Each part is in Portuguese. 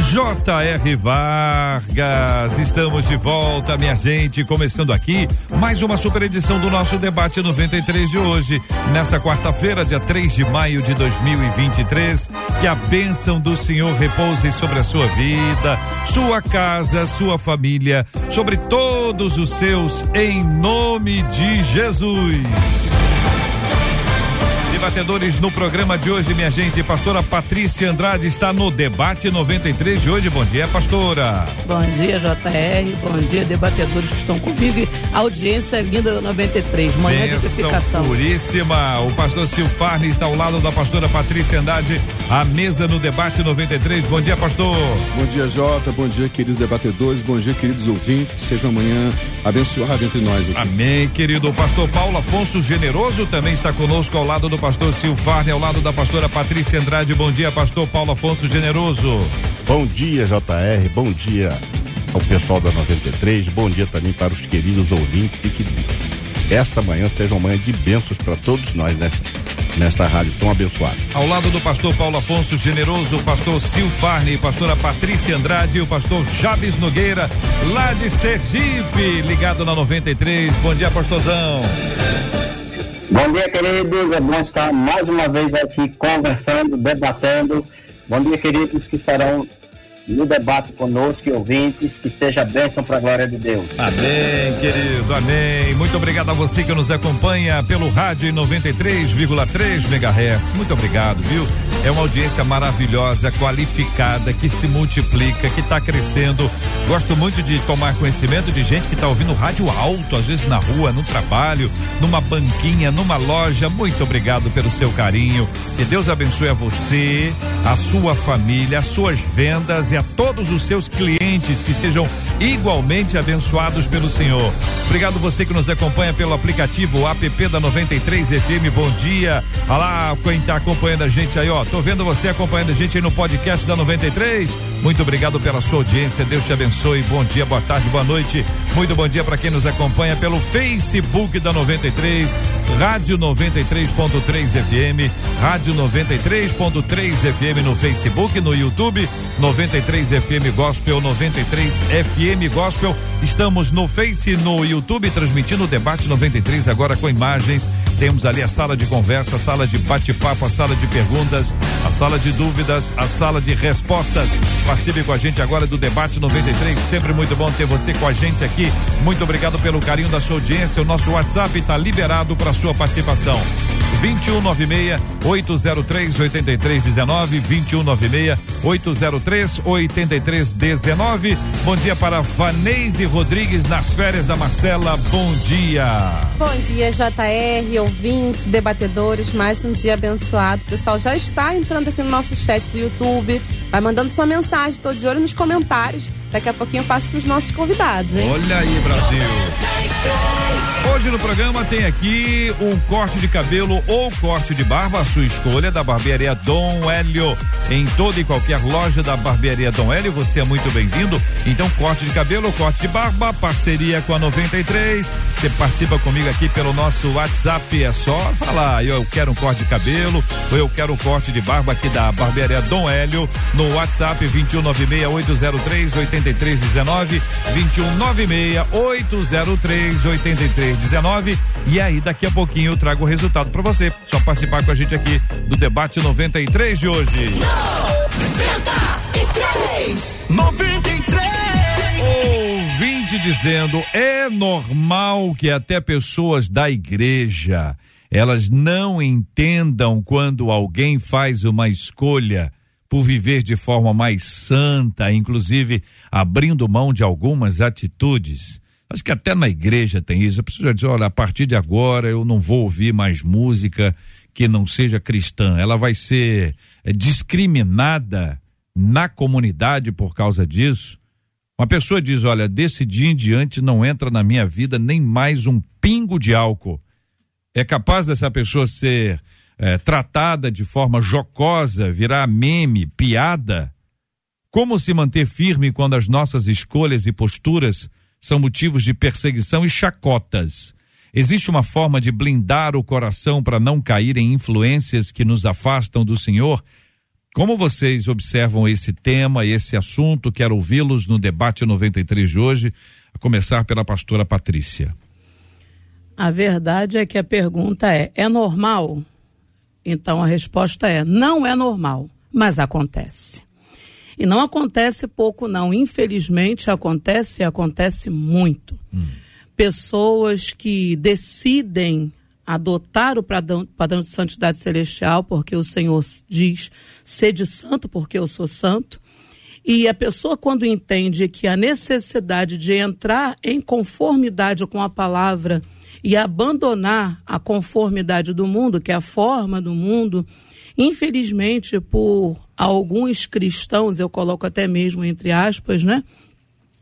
J.R. Vargas, estamos de volta, minha gente, começando aqui mais uma super edição do nosso debate 93 de hoje, nesta quarta-feira, dia 3 de maio de 2023. Que a bênção do Senhor repouse sobre a sua vida, sua casa, sua família, sobre todos os seus, em nome de Jesus debatedores no programa de hoje, minha gente. Pastora Patrícia Andrade está no debate 93 de hoje. Bom dia, pastora. Bom dia, JR. Bom dia, debatedores que estão comigo. Audiência linda da 93. Manhã Benção de edificação. Puríssima. O pastor Silfarne está ao lado da pastora Patrícia Andrade, a mesa no debate 93. Bom dia, pastor. Bom dia, Jota. Bom dia, queridos debatedores. Bom dia, queridos ouvintes. Que seja amanhã abençoado entre nós. Aqui. Amém, querido. O pastor Paulo Afonso Generoso também está conosco ao lado do pastor pastor Silfarne, ao lado da pastora Patrícia Andrade. Bom dia, pastor Paulo Afonso Generoso. Bom dia, JR. Bom dia ao pessoal da 93. Bom dia também para os queridos ouvintes e que esta manhã seja uma manhã de bênçãos para todos nós, né? Nesta rádio tão abençoada. Ao lado do pastor Paulo Afonso Generoso, o pastor Silfarne, pastora Patrícia Andrade e o pastor Chaves Nogueira, lá de Sergipe, ligado na 93. Bom dia, pastorzão. Bom dia, queridos. É bom estar mais uma vez aqui conversando, debatendo. Bom dia, queridos que estarão no debate conosco ouvintes, que seja bênção para a glória de Deus. Amém, querido, amém. Muito obrigado a você que nos acompanha pelo rádio 93,3 MHz. Muito obrigado, viu? É uma audiência maravilhosa, qualificada, que se multiplica, que está crescendo. Gosto muito de tomar conhecimento de gente que está ouvindo rádio alto, às vezes na rua, no trabalho, numa banquinha, numa loja. Muito obrigado pelo seu carinho. Que Deus abençoe a você, a sua família, as suas vendas e a todos os seus clientes que sejam igualmente abençoados pelo Senhor. Obrigado você que nos acompanha pelo aplicativo app da 93 FM. Bom dia. Olá, quem está acompanhando a gente aí, ó. Tô vendo você acompanhando a gente aí no podcast da 93. Muito obrigado pela sua audiência. Deus te abençoe. Bom dia, boa tarde, boa noite. Muito bom dia para quem nos acompanha pelo Facebook da 93, Rádio 93.3 FM, Rádio 93.3 FM no Facebook, no YouTube, 93 FM Gospel, 93 FM Gospel. Estamos no Face, no YouTube, transmitindo o debate 93 agora com imagens temos ali a sala de conversa, a sala de bate-papo, a sala de perguntas, a sala de dúvidas, a sala de respostas. Participe com a gente agora do debate 93. Sempre muito bom ter você com a gente aqui. Muito obrigado pelo carinho da sua audiência. O nosso WhatsApp está liberado para sua participação. 2196 803 8319 2196 803 8319. Bom dia para Vanese Rodrigues nas férias da Marcela. Bom dia. Bom dia, JR, ouvintes, debatedores. Mais um dia abençoado. O pessoal já está entrando aqui no nosso chat do YouTube. Vai mandando sua mensagem. Estou de olho nos comentários. Daqui a pouquinho eu passo para os nossos convidados, hein? Olha aí, Brasil. Hoje no programa tem aqui um corte de cabelo ou corte de barba, a sua escolha, da barbearia Dom Hélio. Em toda e qualquer loja da barbearia Dom Hélio, você é muito bem-vindo. Então, corte de cabelo ou corte de barba, parceria com a 93. Você participa comigo aqui pelo nosso WhatsApp. É só falar, eu quero um corte de cabelo ou eu quero um corte de barba aqui da barbearia Dom Hélio no WhatsApp 2196 803 8319 2196 803 83 19. E aí, daqui a pouquinho eu trago o resultado para você. Só participar com a gente aqui do debate 93 de hoje. 93! 93! Ouvinte dizendo: é normal que até pessoas da igreja elas não entendam quando alguém faz uma escolha por viver de forma mais santa, inclusive abrindo mão de algumas atitudes. Acho que até na igreja tem isso. A pessoa dizer, olha, a partir de agora eu não vou ouvir mais música que não seja cristã. Ela vai ser é, discriminada na comunidade por causa disso. Uma pessoa diz: Olha, desse dia em diante não entra na minha vida nem mais um pingo de álcool. É capaz dessa pessoa ser é, tratada de forma jocosa, virar meme, piada? Como se manter firme quando as nossas escolhas e posturas são motivos de perseguição e chacotas? Existe uma forma de blindar o coração para não cair em influências que nos afastam do Senhor? Como vocês observam esse tema, esse assunto? Quero ouvi-los no debate 93 de hoje, a começar pela pastora Patrícia. A verdade é que a pergunta é: é normal? Então a resposta é: não é normal, mas acontece. E não acontece pouco, não. Infelizmente acontece e acontece muito. Hum. Pessoas que decidem adotar o padrão, padrão de santidade celestial, porque o Senhor diz: sede santo, porque eu sou santo. E a pessoa, quando entende que a necessidade de entrar em conformidade com a palavra e abandonar a conformidade do mundo, que é a forma do mundo, infelizmente, por alguns cristãos, eu coloco até mesmo entre aspas, né?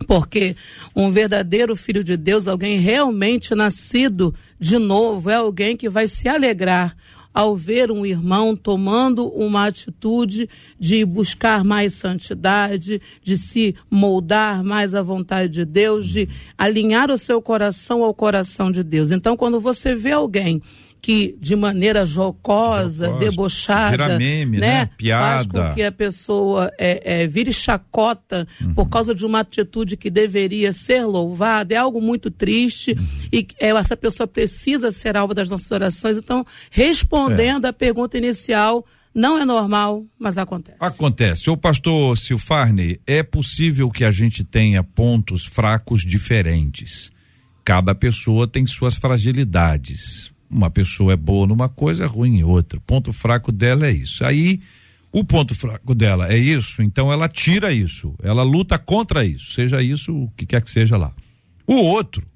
Porque um verdadeiro filho de Deus, alguém realmente nascido de novo, é alguém que vai se alegrar ao ver um irmão tomando uma atitude de buscar mais santidade, de se moldar mais à vontade de Deus, de alinhar o seu coração ao coração de Deus. Então, quando você vê alguém que de maneira jocosa, Jocosa, debochada, meme, né? né? Piada. faz com que a pessoa é, é, vire chacota uhum. por causa de uma atitude que deveria ser louvada, é algo muito triste uhum. e é, essa pessoa precisa ser alvo das nossas orações. Então, respondendo é. à pergunta inicial, não é normal, mas acontece. Acontece. O pastor Silfarne, é possível que a gente tenha pontos fracos diferentes. Cada pessoa tem suas fragilidades uma pessoa é boa numa coisa, é ruim em outra. O ponto fraco dela é isso. Aí, o ponto fraco dela é isso, então ela tira isso, ela luta contra isso, seja isso o que quer que seja lá. O outro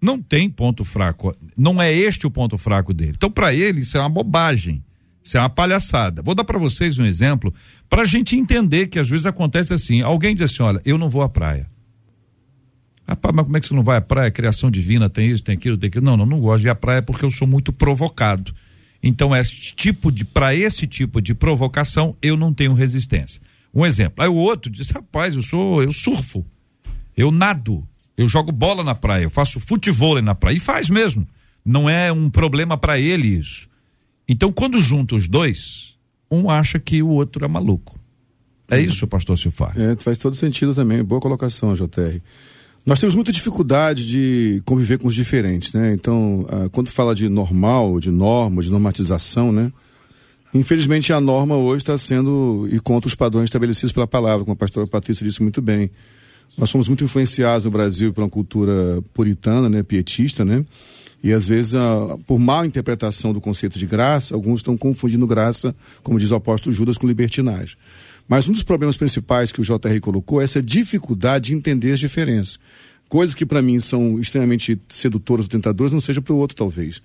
não tem ponto fraco, não é este o ponto fraco dele. Então, para ele, isso é uma bobagem, isso é uma palhaçada. Vou dar para vocês um exemplo para a gente entender que às vezes acontece assim: alguém diz assim, olha, eu não vou à praia. Rapaz, mas como é que você não vai à praia? Criação divina, tem isso, tem aquilo, tem aquilo. Não, não, não gosto de ir à praia porque eu sou muito provocado. Então, esse tipo de, para esse tipo de provocação, eu não tenho resistência. Um exemplo. Aí o outro diz, rapaz, eu sou, eu surfo, eu nado, eu jogo bola na praia, eu faço futebol na praia. E faz mesmo. Não é um problema para ele isso. Então, quando junta os dois, um acha que o outro é maluco. É isso, pastor Silfar? É, faz todo sentido também. Boa colocação, JR. Nós temos muita dificuldade de conviver com os diferentes, né? Então, ah, quando fala de normal, de norma, de normatização, né? Infelizmente, a norma hoje está sendo e contra os padrões estabelecidos pela palavra, como a pastora Patrícia disse muito bem. Nós somos muito influenciados no Brasil pela cultura puritana, né? Pietista, né? E às vezes, ah, por mal interpretação do conceito de graça, alguns estão confundindo graça, como diz o apóstolo Judas, com libertinagem. Mas um dos problemas principais que o JR colocou é essa dificuldade de entender as diferenças. Coisas que para mim são extremamente sedutoras ou tentadoras, não seja para o outro, talvez.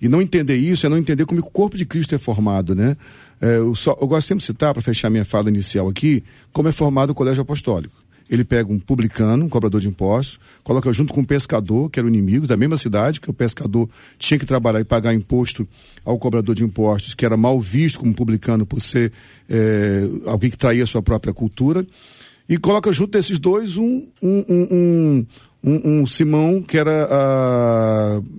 E não entender isso é não entender como o corpo de Cristo é formado, né? É, eu, só, eu gosto sempre de citar, para fechar minha fala inicial aqui, como é formado o colégio apostólico ele pega um publicano, um cobrador de impostos, coloca junto com um pescador, que era o inimigo da mesma cidade, que o pescador tinha que trabalhar e pagar imposto ao cobrador de impostos, que era mal visto como publicano por ser é, alguém que traía a sua própria cultura, e coloca junto desses dois um, um, um, um, um Simão, que era,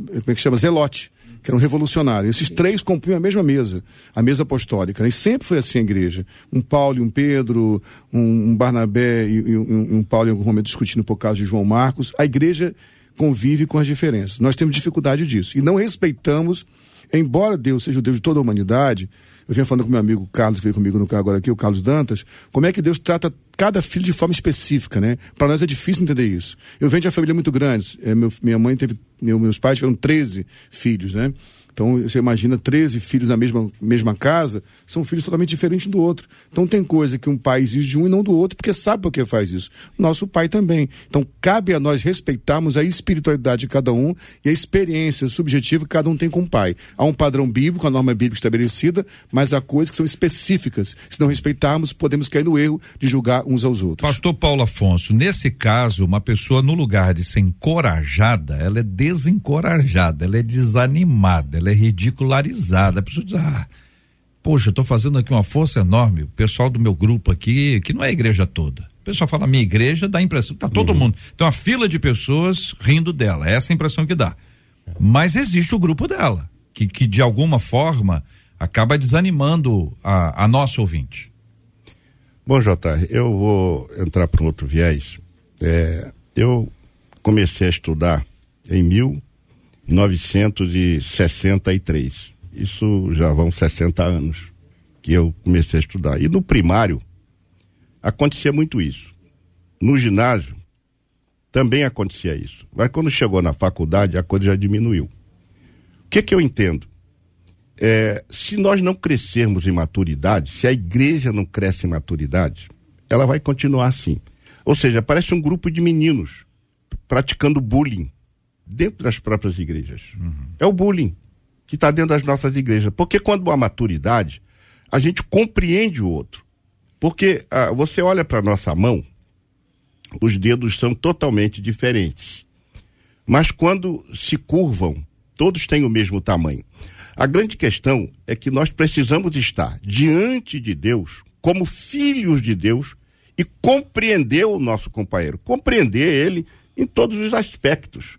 como é que chama, Zelote que era um revolucionário. Esses três compunham a mesma mesa, a mesa apostólica. Né? E sempre foi assim a igreja. Um Paulo e um Pedro, um, um Barnabé e, e um, um, Paulo em algum momento discutindo por causa de João Marcos. A igreja convive com as diferenças. Nós temos dificuldade disso. E não respeitamos, embora Deus seja o Deus de toda a humanidade, eu vinha falando com meu amigo Carlos, que veio comigo no carro agora aqui, o Carlos Dantas, como é que Deus trata cada filho de forma específica, né? Para nós é difícil entender isso. Eu venho de uma família muito grande. É, meu, minha mãe teve, meu, meus pais tiveram 13 filhos, né? Então, você imagina 13 filhos na mesma, mesma casa, são filhos totalmente diferentes do outro. Então, tem coisa que um pai exige de um e não do outro, porque sabe por que faz isso. Nosso pai também. Então, cabe a nós respeitarmos a espiritualidade de cada um e a experiência subjetiva que cada um tem com o pai. Há um padrão bíblico, a norma bíblica estabelecida, mas há coisas que são específicas. Se não respeitarmos, podemos cair no erro de julgar uns aos outros. Pastor Paulo Afonso, nesse caso, uma pessoa no lugar de ser encorajada, ela é desencorajada, ela é desanimada, ela é ridicularizada. A pessoa diz, ah, poxa, eu tô fazendo aqui uma força enorme, o pessoal do meu grupo aqui, que não é a igreja toda. O pessoal fala, minha igreja dá a impressão, tá todo uhum. mundo. Tem uma fila de pessoas rindo dela, essa é a impressão que dá. Mas existe o grupo dela, que, que de alguma forma acaba desanimando a, a nossa ouvinte. Bom, Jota, eu vou entrar para um outro viés. É, eu comecei a estudar em 1963. Isso já vão 60 anos que eu comecei a estudar. E no primário acontecia muito isso. No ginásio também acontecia isso. Mas quando chegou na faculdade a coisa já diminuiu. O que que eu entendo? É, se nós não crescermos em maturidade, se a igreja não cresce em maturidade, ela vai continuar assim. Ou seja, parece um grupo de meninos praticando bullying dentro das próprias igrejas. Uhum. É o bullying que está dentro das nossas igrejas. Porque quando há maturidade, a gente compreende o outro. Porque ah, você olha para nossa mão, os dedos são totalmente diferentes. Mas quando se curvam, todos têm o mesmo tamanho. A grande questão é que nós precisamos estar diante de Deus, como filhos de Deus, e compreender o nosso companheiro, compreender ele em todos os aspectos.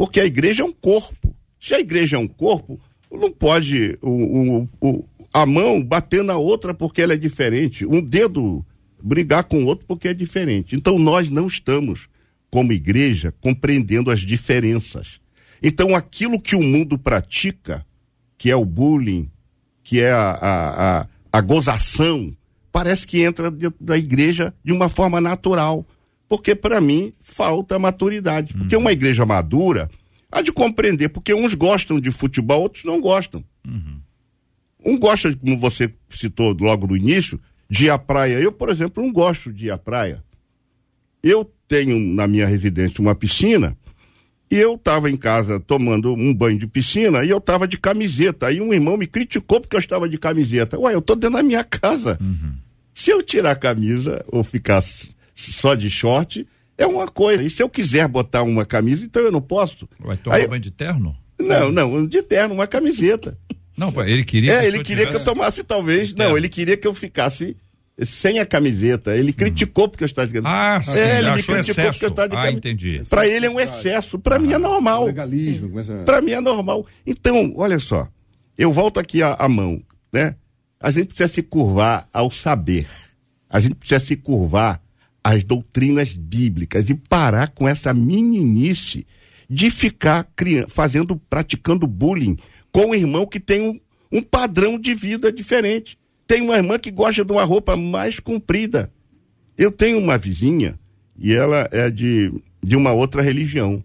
Porque a igreja é um corpo. Se a igreja é um corpo, não pode o, o, o, a mão bater na outra porque ela é diferente, um dedo brigar com o outro porque é diferente. Então nós não estamos, como igreja, compreendendo as diferenças. Então aquilo que o mundo pratica, que é o bullying, que é a, a, a, a gozação, parece que entra dentro da igreja de uma forma natural. Porque, para mim, falta maturidade. Porque uhum. uma igreja madura há de compreender, porque uns gostam de futebol, outros não gostam. Uhum. Um gosta, como você citou logo no início, de ir à praia. Eu, por exemplo, não gosto de ir à praia. Eu tenho na minha residência uma piscina e eu estava em casa tomando um banho de piscina e eu estava de camiseta. Aí um irmão me criticou porque eu estava de camiseta. Ué, eu estou dentro da minha casa. Uhum. Se eu tirar a camisa ou ficar só de short, é uma coisa. E se eu quiser botar uma camisa, então eu não posso. Vai tomar Aí, banho de terno? Não, não, de terno, uma camiseta. Não, ele queria. É, ele queria que eu tomasse talvez. Não, ele queria que eu ficasse sem a camiseta. Ele criticou porque eu estava de camiseta. Ah, sim. É, ele Achou criticou excesso. porque eu estava de camiseta. Ah, entendi. Para ele é um excesso. Para ah, mim é normal. Legalismo. Começa... Para mim é normal. Então, olha só. Eu volto aqui a, a mão, né? A gente precisa se curvar ao saber. A gente precisa se curvar às doutrinas bíblicas e parar com essa meninice de ficar fazendo, praticando bullying com um irmão que tem um, um padrão de vida diferente. Tem uma irmã que gosta de uma roupa mais comprida. Eu tenho uma vizinha e ela é de, de uma outra religião.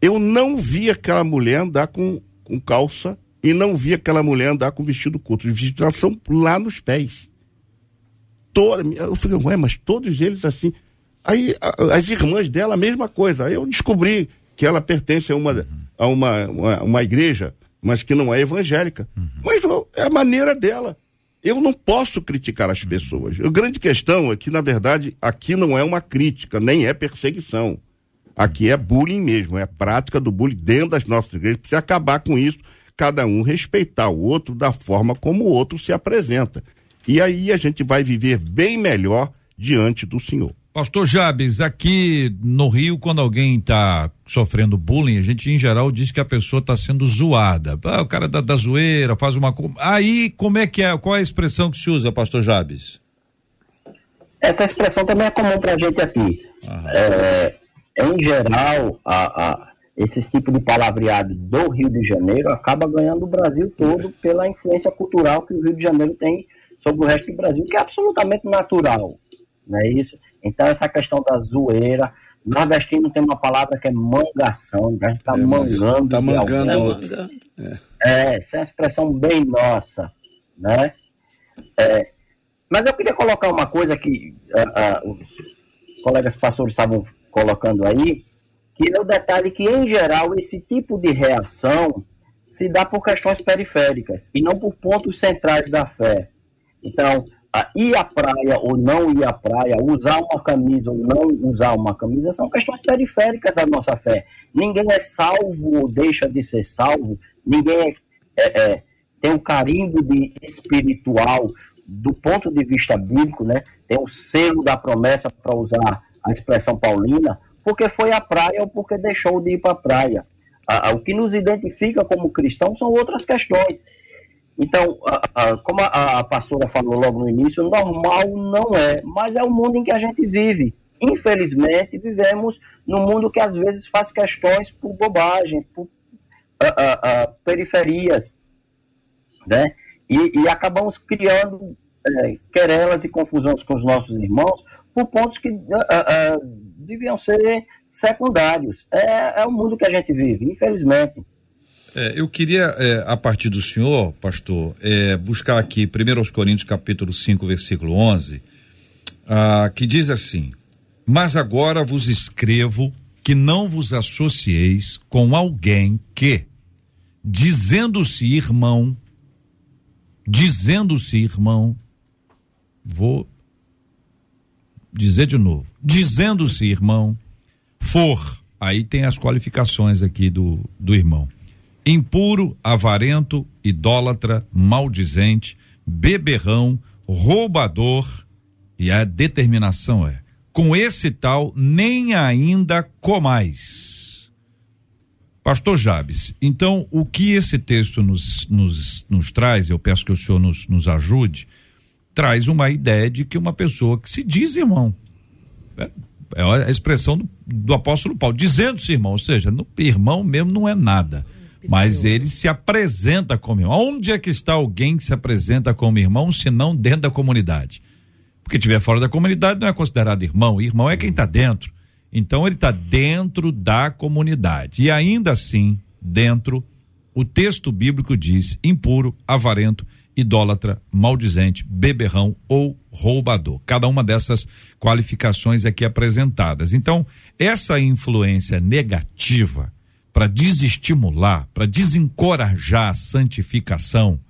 Eu não vi aquela mulher andar com, com calça e não vi aquela mulher andar com vestido curto. Os vestidos são lá nos pés. Toda, eu falei, ué, mas todos eles assim. Aí a, as irmãs dela, a mesma coisa. Aí eu descobri que ela pertence a uma, a uma, uma, uma igreja, mas que não é evangélica. Uhum. Mas é a maneira dela. Eu não posso criticar as pessoas. A grande questão é que, na verdade, aqui não é uma crítica, nem é perseguição. Aqui é bullying mesmo, é a prática do bullying dentro das nossas igrejas. Precisa acabar com isso, cada um respeitar o outro da forma como o outro se apresenta. E aí a gente vai viver bem melhor diante do Senhor. Pastor Jabes, aqui no Rio, quando alguém está sofrendo bullying, a gente em geral diz que a pessoa está sendo zoada. Ah, o cara da, da zoeira faz uma. Aí, como é que é? Qual é a expressão que se usa, Pastor Jabes? Essa expressão também é comum para a gente aqui. É, em geral, a, a, esse tipo de palavreado do Rio de Janeiro acaba ganhando o Brasil todo pela influência cultural que o Rio de Janeiro tem sobre o resto do Brasil, que é absolutamente natural. Não é isso? Então, essa questão da zoeira, Nordestino tem uma palavra que é mangação, a gente está É, mangando. tá mangando alguém. outro. É, essa é uma expressão bem nossa, né? É, mas eu queria colocar uma coisa que ah, ah, os colegas pastores estavam colocando aí, que é o detalhe que, em geral, esse tipo de reação se dá por questões periféricas e não por pontos centrais da fé. Então, ir à praia ou não ir à praia, usar uma camisa ou não usar uma camisa, são questões periféricas da nossa fé. Ninguém é salvo ou deixa de ser salvo, ninguém é, é, é, tem um carimbo de espiritual do ponto de vista bíblico, né? Tem o selo da promessa, para usar a expressão paulina, porque foi à praia ou porque deixou de ir para a praia. O que nos identifica como cristãos são outras questões. Então, a, a, como a, a, pastora falou logo no início, normal não é, mas é o mundo em que a gente vive. Infelizmente, vivemos num mundo que às vezes faz questões por bobagens, por periferias, né? E, e acabamos criando é, querelas e confusões com os nossos irmãos por pontos que deviam ser secundários. É, é o mundo que a gente vive, infelizmente. É, eu queria, é, a partir do senhor, pastor, é, buscar aqui 1 Coríntios capítulo 5, versículo 11, ah, que diz assim, mas agora vos escrevo que não vos associeis com alguém que, dizendo-se irmão, dizendo-se irmão, vou dizer de novo, dizendo-se irmão, for, aí tem as qualificações aqui do, do irmão impuro, avarento, idólatra, maldizente, beberrão, roubador, e a determinação é: com esse tal nem ainda comais. Pastor Jabes, então o que esse texto nos, nos, nos traz, eu peço que o senhor nos, nos ajude, traz uma ideia de que uma pessoa que se diz irmão, é, é a expressão do, do apóstolo Paulo, dizendo-se irmão, ou seja, no, irmão mesmo não é nada mas ele se apresenta como irmão. Onde é que está alguém que se apresenta como irmão, se não dentro da comunidade? Porque tiver fora da comunidade não é considerado irmão. Irmão é quem está dentro. Então ele está dentro da comunidade. E ainda assim, dentro, o texto bíblico diz impuro, avarento, idólatra, maldizente, beberrão ou roubador. Cada uma dessas qualificações aqui apresentadas. Então, essa influência negativa para desestimular, para desencorajar a santificação,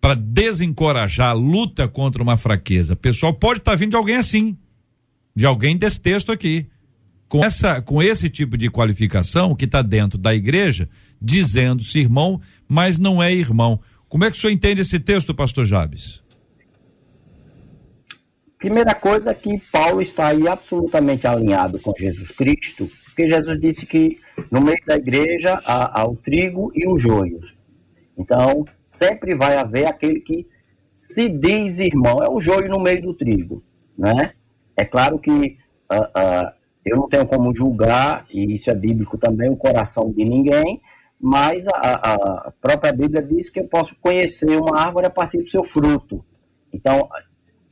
para desencorajar a luta contra uma fraqueza. Pessoal, pode estar tá vindo de alguém assim, de alguém desse texto aqui, com essa, com esse tipo de qualificação que está dentro da igreja, dizendo-se irmão, mas não é irmão. Como é que o senhor entende esse texto, pastor Jabes? Primeira coisa é que Paulo está aí absolutamente alinhado com Jesus Cristo, porque Jesus disse que no meio da igreja há, há o trigo e o joio. Então, sempre vai haver aquele que se diz irmão, é o joio no meio do trigo, né? É claro que uh, uh, eu não tenho como julgar, e isso é bíblico também, o coração de ninguém, mas a, a própria Bíblia diz que eu posso conhecer uma árvore a partir do seu fruto. Então,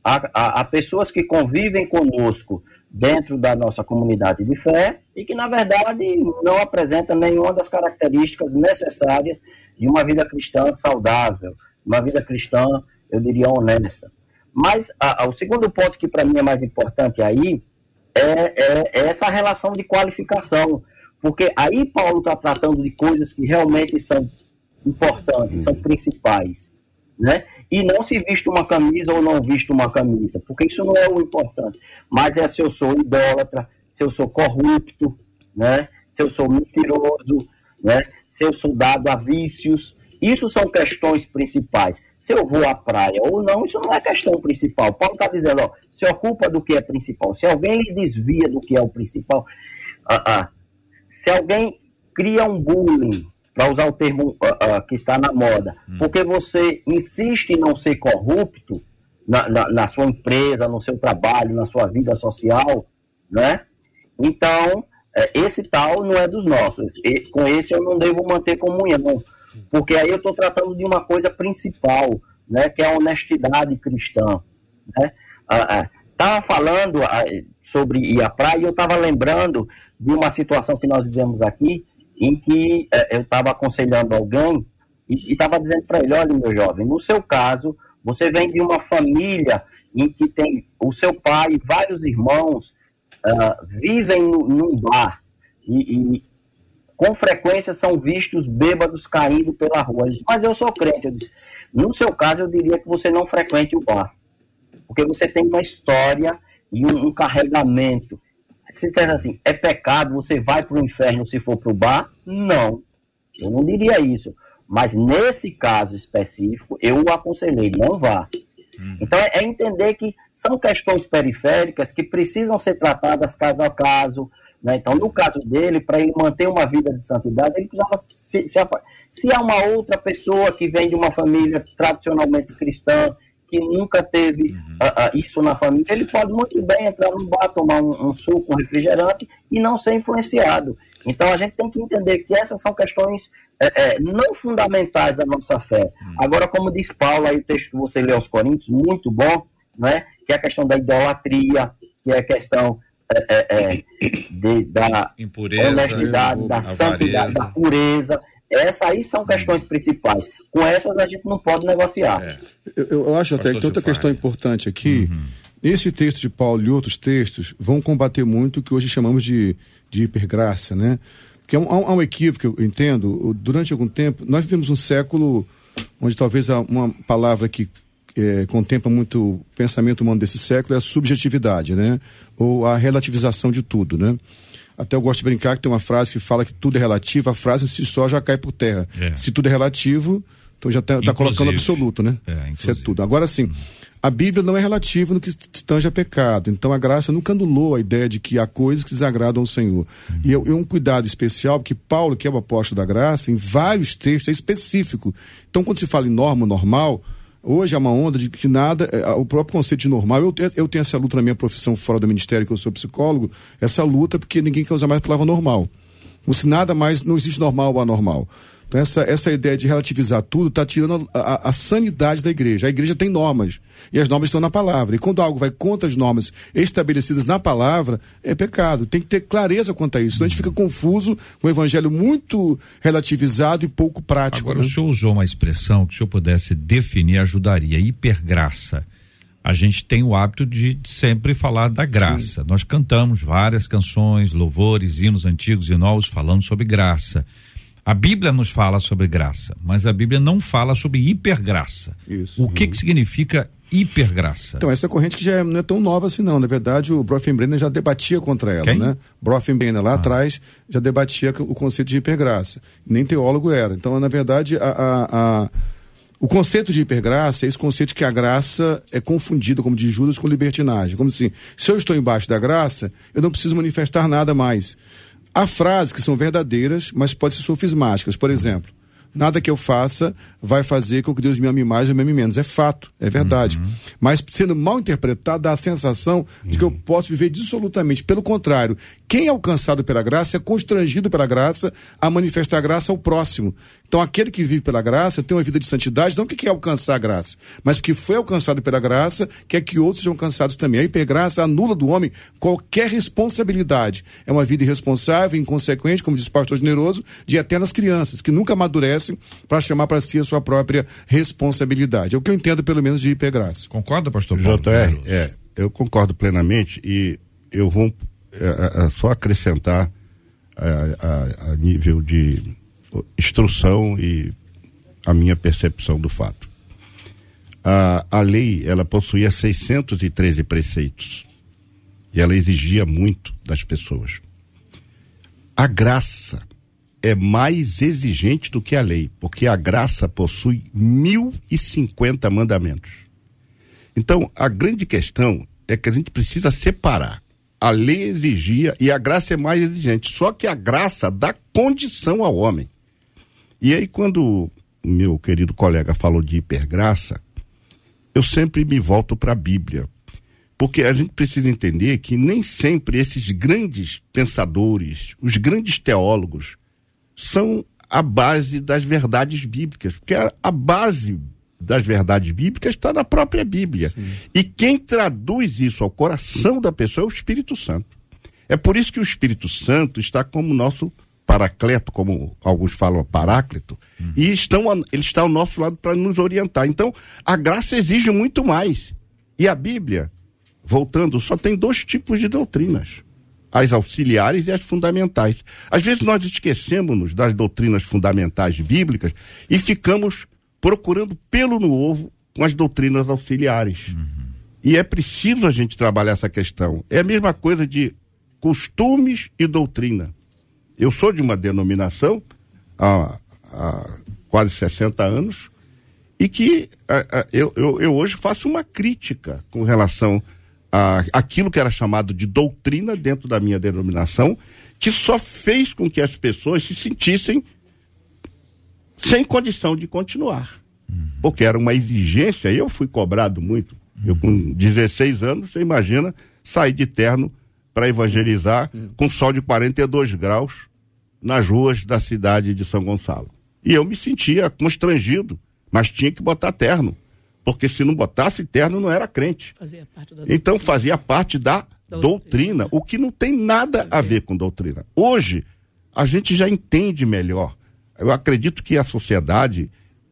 há, há, há pessoas que convivem conosco dentro da nossa comunidade de fé e que, na verdade, não apresenta nenhuma das características necessárias de uma vida cristã saudável, uma vida cristã, eu diria, honesta. Mas a, a, o segundo ponto que para mim é mais importante aí é, é, é essa relação de qualificação, porque aí Paulo está tratando de coisas que realmente são importantes, são principais, né? E não se viste uma camisa ou não viste uma camisa, porque isso não é o importante, mas é se eu sou idólatra, se eu sou corrupto, né? se eu sou mentiroso, né? se eu sou dado a vícios, isso são questões principais. Se eu vou à praia ou não, isso não é questão principal. Paulo está dizendo, ó, se ocupa do que é principal. Se alguém desvia do que é o principal, ah, ah, se alguém cria um bullying, para usar o termo uh, uh, que está na moda, hum. porque você insiste em não ser corrupto na, na, na, sua empresa, no seu trabalho, na sua vida social, né? Então, é, esse tal não é dos nossos. E, com esse eu não devo manter comunhão, porque aí eu estou tratando de uma coisa principal, né? Que é a honestidade cristã, né? Estava ah, falando sobre ir à praia, e eu estava lembrando de uma situação que nós vivemos aqui, em que eh, eu estava aconselhando alguém e estava dizendo para ele, olha meu jovem, no seu caso, você vem de uma família em que tem o seu pai e vários irmãos uh, vivem no, num bar e, e, com frequência são vistos bêbados caindo pela rua. Disse, Mas eu sou crente. Eu disse, no seu caso, eu diria que você não frequente o bar, porque você tem uma história e um, um carregamento. Se disser assim, é pecado, você vai para o inferno se for para o bar? Não, eu não diria isso. Mas nesse caso específico, eu o aconselhei, não vá. Uhum. Então é, é, entender que são questões periféricas que precisam ser tratadas caso a caso. Né? Então, no caso dele, para ele manter uma vida de santidade, ele precisava se, se, se há uma outra pessoa que vem de uma família tradicionalmente cristã, que nunca teve uhum. uh, uh, isso na família, ele pode muito bem entrar num bar, tomar um, um suco, um refrigerante e não ser influenciado. Então a gente tem que entender que essas são questões é, é, não fundamentais da nossa fé. Hum. Agora, como diz Paulo, aí o texto que você lê aos Coríntios, muito bom, né? que é a questão da idolatria, que é a questão é, é, é de, da Impureza, honestidade, da santidade, da pureza. Essas aí são questões principais. Com essas a gente não pode negociar. É. Eu, eu, acho até que tem outra questão importante aqui. Uhum. Esse texto de Paulo e outros textos vão combater muito o que hoje chamamos de, de hipergraça, né? Porque há um, há um equívoco, eu entendo, durante algum tempo, nós vivemos um século onde talvez uma palavra que é, contempla muito o pensamento humano desse século é a subjetividade, né? Ou a relativização de tudo, né? Até eu gosto de brincar que tem uma frase que fala que tudo é relativo, a frase se só já cai por terra. É. Se tudo é relativo, então já está tá colocando absoluto, né? É, Isso é tudo. Agora sim. Uhum a Bíblia não é relativa no que tange a pecado. Então a graça nunca anulou a ideia de que há coisas que desagradam ao Senhor. Uhum. E é um cuidado especial, porque Paulo, que é o apóstolo da graça, em vários textos é específico. Então quando se fala em norma normal, hoje há uma onda de que nada, é, o próprio conceito de normal, eu, eu tenho essa luta na minha profissão fora do ministério, que eu sou psicólogo, essa luta porque ninguém quer usar mais a palavra normal. Como se nada mais, não existe normal ou anormal. Então, essa, essa ideia de relativizar tudo está tirando a, a, a, sanidade da igreja. A igreja tem normas. E as normas estão na palavra. E quando algo vai contra as normas estabelecidas na palavra, é pecado. Tem que ter clareza quanto a isso. Senão a gente fica confuso com o evangelho muito relativizado e pouco prático. Agora, né? o senhor usou uma expressão que, se eu pudesse definir, ajudaria. Hipergraça a gente tem o hábito de sempre falar da graça. Sim. Nós cantamos várias canções, louvores, hinos antigos e novos falando sobre graça. A Bíblia nos fala sobre graça, mas a Bíblia não fala sobre hipergraça. Isso. O que, que significa hipergraça? Então, essa corrente que já é, não é tão nova assim, não. Na verdade, o Brenner já debatia contra ela, Quem? né? Brenner lá ah. atrás já debatia o conceito de hipergraça. Nem teólogo era. Então, na verdade, a, a, a, o conceito de hipergraça é esse conceito que a graça é confundida, como diz Judas, com libertinagem. Como assim, se eu estou embaixo da graça, eu não preciso manifestar nada mais. Há frases que são verdadeiras, mas podem ser sofismáticas. Por exemplo, nada que eu faça vai fazer com que Deus me ame mais ou me ame menos. É fato, é verdade. Uhum. Mas sendo mal interpretado, dá a sensação de que eu posso viver dissolutamente. Pelo contrário, quem é alcançado pela graça é constrangido pela graça a manifestar a graça ao próximo. Então, aquele que vive pela graça tem uma vida de santidade, não que quer alcançar a graça, mas porque foi alcançado pela graça, quer que outros sejam alcançados também. A hipergraça anula do homem qualquer responsabilidade. É uma vida irresponsável, inconsequente, como diz o pastor generoso, de eternas crianças, que nunca para chamar para si a sua própria responsabilidade. É o que eu entendo, pelo menos, de hipergraça. Concorda, pastor Paulo? JR, é, eu concordo plenamente e eu vou é, é, é só acrescentar a, a, a nível de instrução e a minha percepção do fato. A, a lei, ela possuía 613 preceitos e ela exigia muito das pessoas. A graça é mais exigente do que a lei, porque a graça possui 1050 mandamentos. Então, a grande questão é que a gente precisa separar. A lei exigia e a graça é mais exigente. Só que a graça dá condição ao homem. E aí, quando meu querido colega falou de hipergraça, eu sempre me volto para a Bíblia. Porque a gente precisa entender que nem sempre esses grandes pensadores, os grandes teólogos, são a base das verdades bíblicas. Porque a, base das verdades bíblicas está na própria Bíblia. Sim. E quem traduz isso ao coração da pessoa é o Espírito Santo. É por isso que o Espírito Santo está como nosso paracleto, como alguns falam paráclito, hum. e estão, ele está ao nosso lado para nos orientar. Então, a graça exige muito mais. E a Bíblia, voltando, só tem dois tipos de doutrinas: as auxiliares e as fundamentais. Às vezes nós esquecemos das doutrinas fundamentais bíblicas e ficamos procurando pelo no ovo com as doutrinas auxiliares. Uhum. E é preciso a gente trabalhar essa questão. É a mesma coisa de costumes e doutrina. Eu sou de uma denominação há, há quase 60 anos e que a, a, eu, eu, eu, hoje faço uma crítica com relação a aquilo que era chamado de doutrina dentro da minha denominação, que só fez com que as pessoas se sentissem sem condição de continuar. Uhum. Porque era uma exigência, eu fui cobrado muito. Uhum. Eu, com 16 anos, você imagina, sair de terno para evangelizar uhum. com sol de 42 graus nas ruas da cidade de São Gonçalo. E eu me sentia constrangido, mas tinha que botar terno. Porque se não botasse terno, não era crente. Fazia então fazia parte da doutrina, doutrina, o que não tem nada a ver com doutrina. Hoje, a gente já entende melhor eu acredito que a sociedade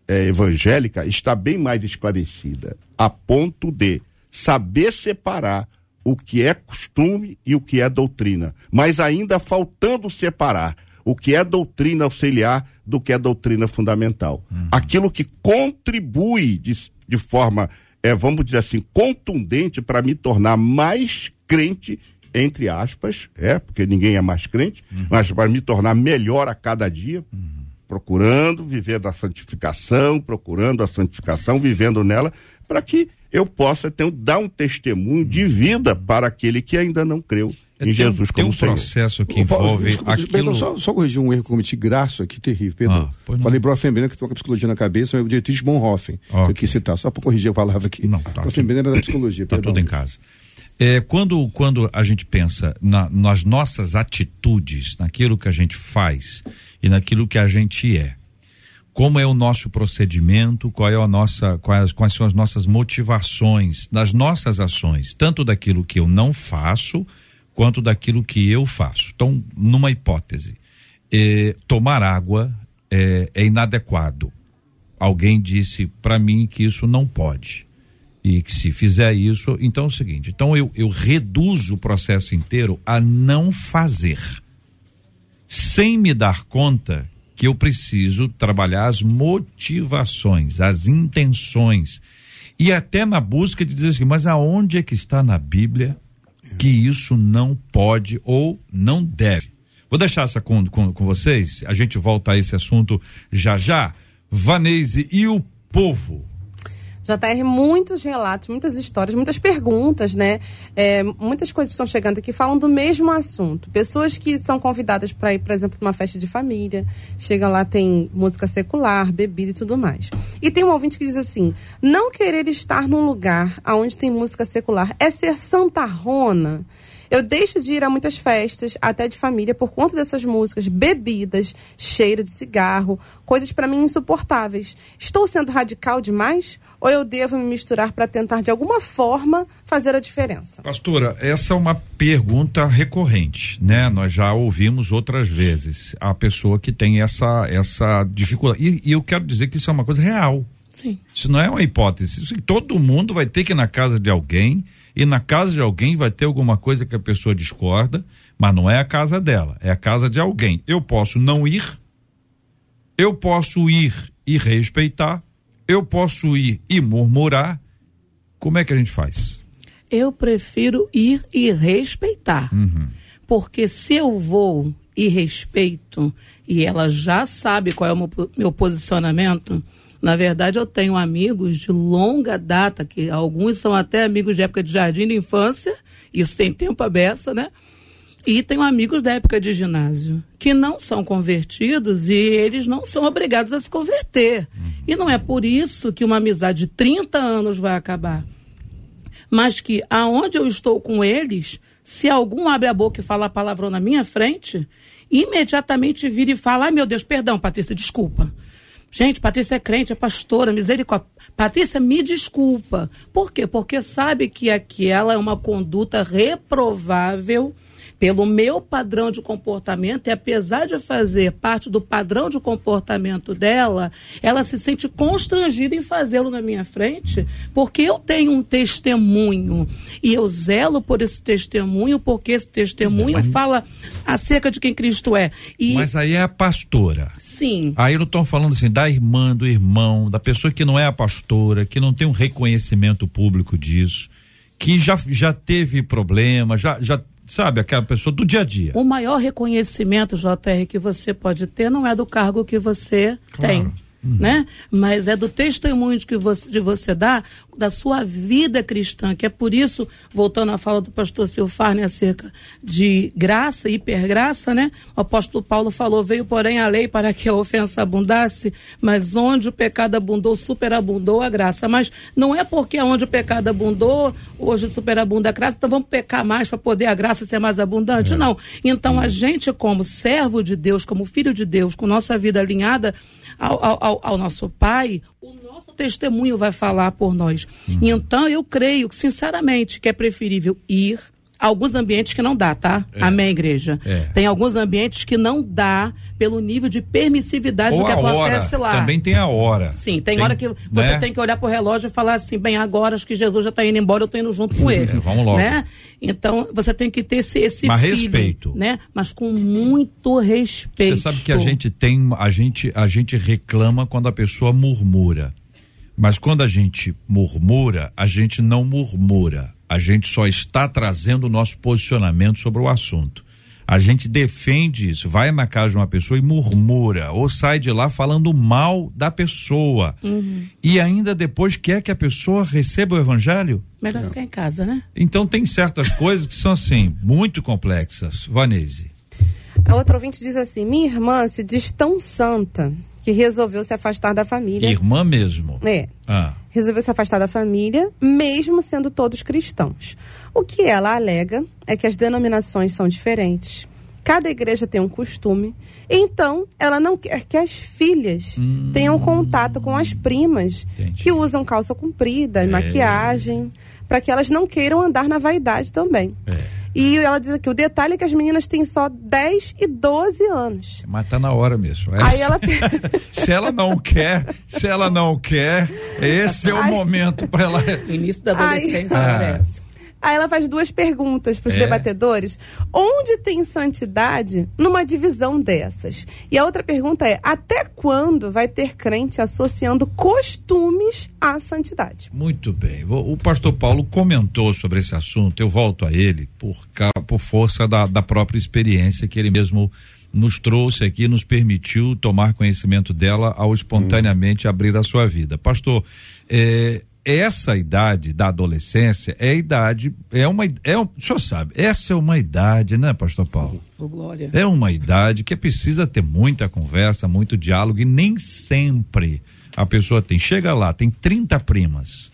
é, evangélica está bem mais esclarecida, a ponto de saber separar o que é costume e o que é doutrina, mas ainda faltando separar o que é doutrina auxiliar do que é doutrina fundamental. Uhum. Aquilo que contribui de, de forma, é, vamos dizer assim, contundente para me tornar mais crente, entre aspas, é, porque ninguém é mais crente, uhum. mas para me tornar melhor a cada dia. Uhum procurando viver da santificação, procurando a santificação, vivendo nela, para que eu possa ter, dar um testemunho de vida para aquele que ainda não creu em Jesus como Tem um Senhor. processo que envolve desculpa, aquilo... Perdão, só, só corrigir um erro que cometi, graço aqui, terrível, perdão. Ah, Falei Brofembena, que toca psicologia na cabeça, mas o Dietrich Bonhoeffer, okay. que eu quis citar, só para corrigir a palavra aqui. Não, tá. Brofembena era da psicologia, Tá tudo em casa. É, quando, quando a gente pensa na, nas nossas atitudes, naquilo que a gente faz e naquilo que a gente é, como é o nosso procedimento, qual é a nossa, quais, quais são as nossas motivações nas nossas ações, tanto daquilo que eu não faço quanto daquilo que eu faço. Então, numa hipótese, é, tomar água é, é inadequado. Alguém disse para mim que isso não pode e que se fizer isso, então é o seguinte, então eu, eu reduzo o processo inteiro a não fazer, sem me dar conta que eu preciso trabalhar as motivações, as intenções, e até na busca de dizer assim, mas aonde é que está na Bíblia que isso não pode ou não deve? Vou deixar essa com, com, com vocês, a gente volta a esse assunto já já. Vanese e o povo JR, muitos relatos, muitas histórias, muitas perguntas, né? É, muitas coisas estão chegando aqui falam do mesmo assunto. Pessoas que são convidadas para ir, por exemplo, para uma festa de família, chegam lá, tem música secular, bebida e tudo mais. E tem um ouvinte que diz assim: não querer estar num lugar onde tem música secular é ser santarrona. Eu deixo de ir a muitas festas, até de família, por conta dessas músicas, bebidas, cheiro de cigarro, coisas para mim insuportáveis. Estou sendo radical demais? Ou eu devo me misturar para tentar, de alguma forma, fazer a diferença? Pastora, essa é uma pergunta recorrente, né? Nós já ouvimos outras vezes a pessoa que tem essa, essa dificuldade. E, e eu quero dizer que isso é uma coisa real. Sim. Isso não é uma hipótese. Isso, todo mundo vai ter que ir na casa de alguém e na casa de alguém vai ter alguma coisa que a pessoa discorda, mas não é a casa dela, é a casa de alguém. Eu posso não ir, eu posso ir e respeitar, eu posso ir e murmurar. Como é que a gente faz? Eu prefiro ir e respeitar. Uhum. Porque se eu vou e respeito, e ela já sabe qual é o meu, meu posicionamento, na verdade, eu tenho amigos de longa data, que alguns são até amigos de época de jardim de infância, isso sem tempo a beça, né? E tenho amigos da época de ginásio, que não são convertidos e eles não são obrigados a se converter. E não é por isso que uma amizade de 30 anos vai acabar. Mas que aonde eu estou com eles, se algum abre a boca e fala palavrão na minha frente, imediatamente vira e fala: ai meu Deus, perdão, Patrícia, desculpa Gente, Patrícia é crente, é pastora, misericórdia. Patrícia, me desculpa. Por quê? Porque sabe que aquela é uma conduta reprovável pelo meu padrão de comportamento, e apesar de fazer parte do padrão de comportamento dela, ela se sente constrangida em fazê-lo na minha frente, porque eu tenho um testemunho e eu zelo por esse testemunho, porque esse testemunho é, mas... fala acerca de quem Cristo é. E... Mas aí é a pastora. Sim. Aí eu não estou falando assim da irmã, do irmão, da pessoa que não é a pastora, que não tem um reconhecimento público disso que já, já teve problema, já, já sabe, aquela pessoa do dia a dia. O maior reconhecimento, JR, que você pode ter não é do cargo que você claro. tem uhum. né? Mas é do testemunho de que você, de você dá da sua vida cristã, que é por isso, voltando à fala do pastor Silfarne acerca de graça, hipergraça, né? O apóstolo Paulo falou, veio porém a lei para que a ofensa abundasse, mas onde o pecado abundou, superabundou a graça. Mas não é porque onde o pecado abundou, hoje superabunda a graça, então vamos pecar mais para poder a graça ser mais abundante? É. Não. Então a gente como servo de Deus, como filho de Deus, com nossa vida alinhada ao, ao, ao nosso Pai, o nosso testemunho vai falar por nós. Uhum. Então, eu creio, sinceramente, que é preferível ir alguns ambientes que não dá, tá? É. Amém, igreja. É. Tem alguns ambientes que não dá pelo nível de permissividade Ou do que acontece hora. lá. Também tem a hora. Sim, tem, tem hora que você né? tem que olhar pro relógio e falar assim, bem, agora acho que Jesus já está indo embora, eu estou indo junto com ele. É, vamos logo. Né? Então, você tem que ter esse, esse Mas feeling, respeito. né? Mas com muito respeito. Você sabe que a gente tem, a gente, a gente reclama quando a pessoa murmura. Mas quando a gente murmura, a gente não murmura. A gente só está trazendo o nosso posicionamento sobre o assunto. A gente defende isso, vai na casa de uma pessoa e murmura, ou sai de lá falando mal da pessoa. Uhum. E ainda depois quer que a pessoa receba o evangelho? Melhor ficar em casa, né? Então tem certas coisas que são assim, muito complexas. Vanese. A outra ouvinte diz assim: minha irmã se diz tão santa que resolveu se afastar da família. Irmã mesmo? É. Ah. Resolveu se afastar da família, mesmo sendo todos cristãos. O que ela alega é que as denominações são diferentes. Cada igreja tem um costume. Então, ela não quer que as filhas hum. tenham contato com as primas que usam calça comprida é. maquiagem, para que elas não queiram andar na vaidade também. É. E ela diz aqui, o detalhe é que as meninas têm só 10 e 12 anos. Mas tá na hora mesmo. Essa... Aí ela Se ela não quer, se ela não quer, esse é o Ai... momento para ela. Início da adolescência Ai... ah. Aí ela faz duas perguntas para os é. debatedores. Onde tem santidade numa divisão dessas? E a outra pergunta é: até quando vai ter crente associando costumes à santidade? Muito bem. O pastor Paulo comentou sobre esse assunto. Eu volto a ele por, por força da, da própria experiência que ele mesmo nos trouxe aqui, nos permitiu tomar conhecimento dela ao espontaneamente hum. abrir a sua vida. Pastor, é, essa idade da adolescência é a idade, é uma, é, o senhor sabe, essa é uma idade, né, pastor Paulo? Oh, glória. É uma idade que precisa ter muita conversa, muito diálogo e nem sempre a pessoa tem. Chega lá, tem 30 primas.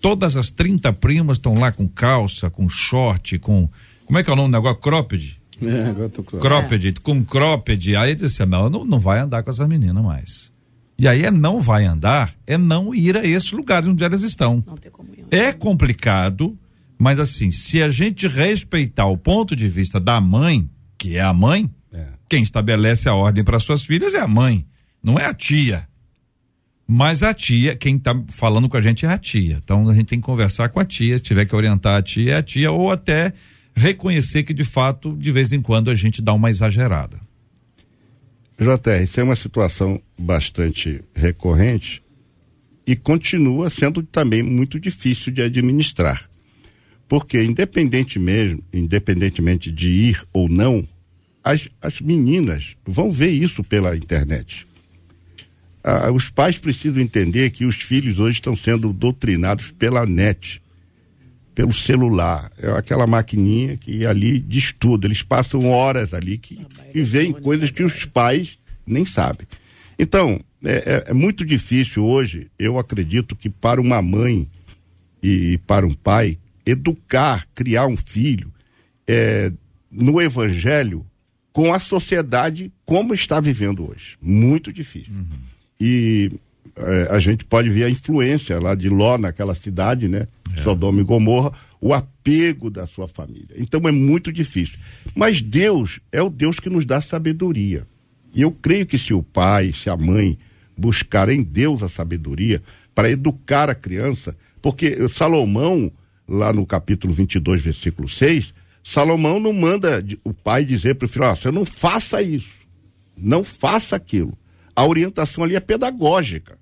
Todas as 30 primas estão lá com calça, com short, com. Como é que é o nome do negócio? Cropped? É, agora tô cropped. É. com cropped. Aí disse: não, não, não vai andar com essas meninas mais. E aí é não vai andar, é não ir a esses lugares onde elas estão. É complicado, mas assim, se a gente respeitar o ponto de vista da mãe, que é a mãe, é. quem estabelece a ordem para suas filhas é a mãe, não é a tia. Mas a tia, quem está falando com a gente é a tia. Então a gente tem que conversar com a tia, se tiver que orientar a tia, é a tia, ou até reconhecer que de fato, de vez em quando, a gente dá uma exagerada. JR, isso é uma situação bastante recorrente e continua sendo também muito difícil de administrar. Porque, independentemente, independentemente de ir ou não, as, as meninas vão ver isso pela internet. Ah, os pais precisam entender que os filhos hoje estão sendo doutrinados pela net pelo celular. É aquela maquininha que ali diz tudo. Eles passam horas ali que, que veem coisas que os pais nem sabem. Então, é, é, é, muito difícil hoje, eu acredito que para uma mãe e para um pai, educar, criar um filho é, no evangelho com a sociedade como está vivendo hoje. Muito difícil. Uhum. e é, a gente pode ver a influência lá de Ló naquela cidade, né? É. Sodoma e Gomorra, o apego da sua família. Então é muito difícil. Mas Deus é o Deus que nos dá sabedoria. E eu creio que se o pai, se a mãe buscar em Deus a sabedoria para educar a criança, porque Salomão, lá no capítulo 22, versículo 6, Salomão não manda o pai dizer para o filho: oh, você não faça isso, não faça aquilo. A orientação ali é pedagógica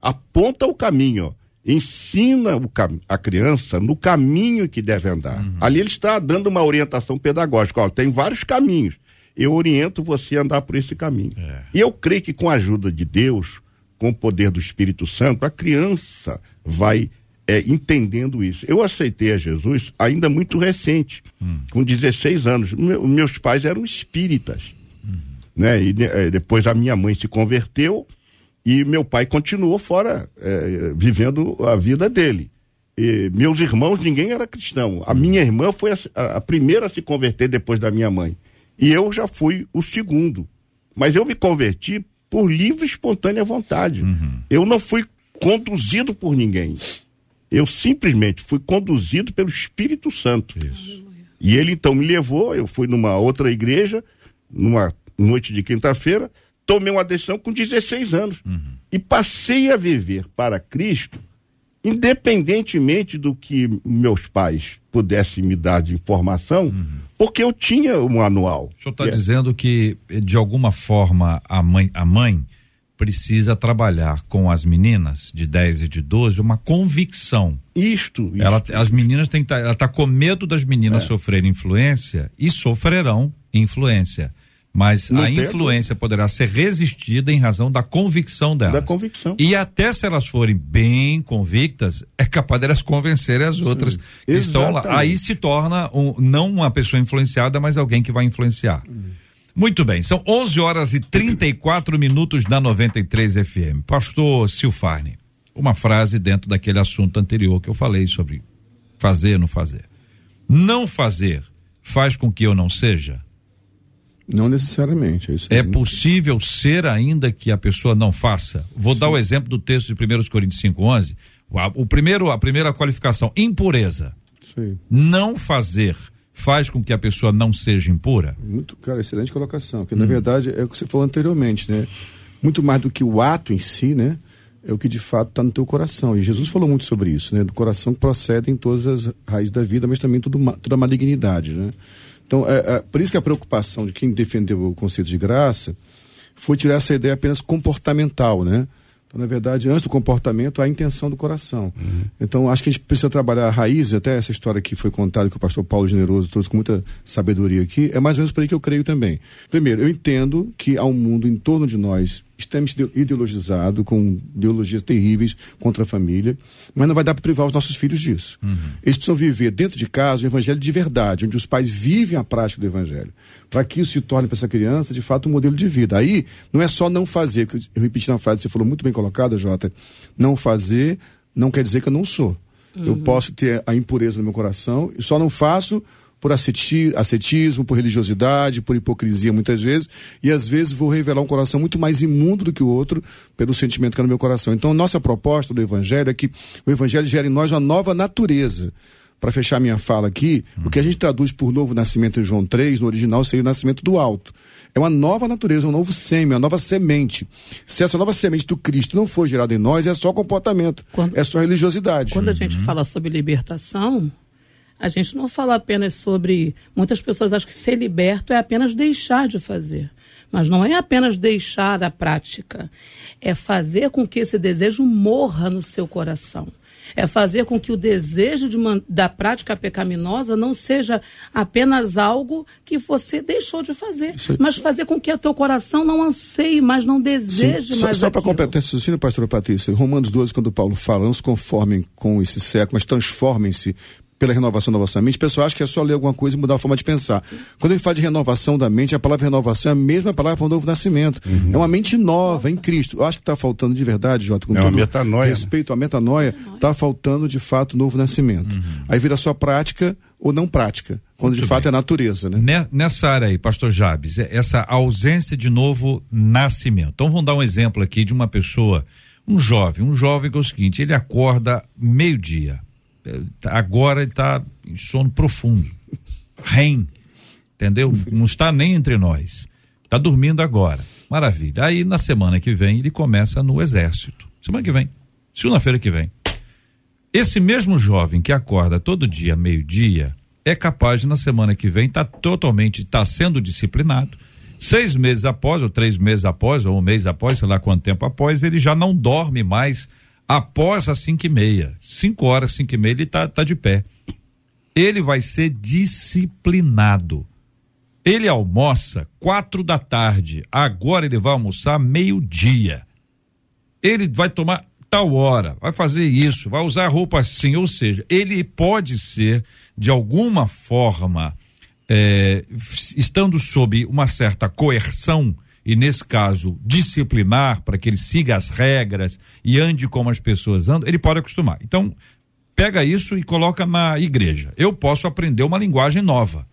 aponta o caminho, ensina o cam a criança no caminho que deve andar. Uhum. Ali ele está dando uma orientação pedagógica. Ó, tem vários caminhos. Eu oriento você a andar por esse caminho. É. E eu creio que com a ajuda de Deus, com o poder do Espírito Santo, a criança vai é, entendendo isso. Eu aceitei a Jesus ainda muito recente, hum. com 16 anos. meus pais eram espíritas. Uhum. Né? E é, depois a minha mãe se converteu e meu pai continuou fora, é, vivendo a vida dele. E meus irmãos, ninguém era cristão. A minha irmã foi a, a, primeira a se converter depois da minha mãe. E eu já fui o segundo. Mas eu me converti por livre e espontânea vontade. Uhum. Eu não fui conduzido por ninguém. Eu simplesmente fui conduzido pelo Espírito Santo. Isso. E ele então me levou, eu fui numa outra igreja, numa noite de quinta-feira, tomei uma decisão com 16 anos uhum. e passei a viver para Cristo, independentemente do que meus pais pudessem me dar de informação, uhum. porque eu tinha um manual. O senhor está é. dizendo que, de alguma forma, a mãe, a mãe precisa trabalhar com as meninas de 10 e de 12 uma convicção. Isto. isto. Ela, as meninas têm tá, ela está com medo das meninas é. sofrerem influência e sofrerão influência. Mas a influência poderá ser resistida em razão da convicção delas. Da convicção. E até se elas forem bem convictas, é capaz delas convencerem as outras Sim. que Exatamente. estão lá. Aí se torna um, não uma pessoa influenciada, mas alguém que vai influenciar. Hum. Muito bem, são 11 horas e 34 minutos na 93 FM. Pastor Silfarne, uma frase dentro daquele assunto anterior que eu falei sobre fazer ou não fazer. Não fazer faz com que eu não seja? Não necessariamente. É, é possível ser ainda que a pessoa não faça. Vou Sim. dar o exemplo do texto de 1 Coríntios 5,11. O primeiro, a primeira qualificação, impureza. Sim. Não fazer faz com que a pessoa não seja impura? Muito, cara, excelente colocação. Que hum. na verdade é o que você falou anteriormente, né? Muito mais do que o ato em si, né? É o que de fato está no teu coração. E Jesus falou muito sobre isso, né? Do coração procedem todas as raízes da vida, mas também tudo, toda a malignidade, né? Então, é, é, por isso que a preocupação de quem defendeu o conceito de graça foi tirar essa ideia apenas comportamental, né? Então, na verdade, antes do comportamento, há a intenção do coração. Uhum. Então, acho que a gente precisa trabalhar a raiz, até essa história que foi contada, que o pastor Paulo Generoso trouxe com muita sabedoria aqui, é mais ou menos por aí que eu creio também. Primeiro, eu entendo que há um mundo em torno de nós extremamente ideologizado, com ideologias terríveis contra a família, mas não vai dar para privar os nossos filhos disso. Uhum. Eles precisam viver dentro de casa o evangelho de verdade, onde os pais vivem a prática do evangelho, para que isso se torne para essa criança, de fato, um modelo de vida. Aí, não é só não fazer, que eu repeti na frase, você falou muito bem colocada, Jota, não fazer não quer dizer que eu não sou. Uhum. Eu posso ter a impureza no meu coração e só não faço por ascetismo, por religiosidade, por hipocrisia muitas vezes, e às vezes vou revelar um coração muito mais imundo do que o outro pelo sentimento que é no meu coração. Então, nossa proposta do Evangelho é que o Evangelho gere em nós uma nova natureza. Para fechar minha fala aqui, hum. o que a gente traduz por novo nascimento em João 3, no original, seria o nascimento do alto. É uma nova natureza, um novo sêmen, uma nova semente. Se essa nova semente do Cristo não for gerada em nós, é só comportamento, quando, é só religiosidade. Quando a gente uhum. fala sobre libertação, a gente não fala apenas sobre. Muitas pessoas acham que ser liberto é apenas deixar de fazer. Mas não é apenas deixar a prática. É fazer com que esse desejo morra no seu coração. É fazer com que o desejo de uma, da prática pecaminosa não seja apenas algo que você deixou de fazer, mas fazer com que o teu coração não anseie, mas não deseje Sim. mais Só, só para completar esse raciocínio, pastora Patrícia, Romanos 12, quando Paulo fala, não se conformem com esse século, mas transformem-se pela renovação da vossa mente, o pessoal acha que é só ler alguma coisa e mudar a forma de pensar. Quando ele fala de renovação da mente, a palavra renovação é a mesma palavra para o novo nascimento. Uhum. É uma mente nova em Cristo. Eu acho que está faltando de verdade, Jota, com é todo metanoia, respeito à metanoia, está faltando de fato o novo nascimento. Uhum. Aí vira só prática ou não prática. quando de fato é natureza, né? Nessa área aí, pastor Jabes, é essa ausência de novo nascimento. Então vamos dar um exemplo aqui de uma pessoa, um jovem, um jovem que é o seguinte, ele acorda meio-dia, agora ele está em sono profundo, REM, entendeu? Não está nem entre nós, está dormindo agora, maravilha. Aí na semana que vem ele começa no exército, semana que vem, segunda-feira que vem. Esse mesmo jovem que acorda todo dia meio-dia, é capaz de na semana que vem estar tá totalmente, está sendo disciplinado. Seis meses após, ou três meses após, ou um mês após, sei lá quanto tempo após, ele já não dorme mais após as cinco e meia. Cinco horas, cinco e meia, ele está tá de pé. Ele vai ser disciplinado. Ele almoça quatro da tarde. Agora ele vai almoçar meio-dia. Ele vai tomar tal hora, vai fazer isso, vai usar roupa assim, ou seja, ele pode ser de alguma forma é, estando sob uma certa coerção e nesse caso disciplinar para que ele siga as regras e ande como as pessoas andam, ele pode acostumar. Então pega isso e coloca na igreja. Eu posso aprender uma linguagem nova.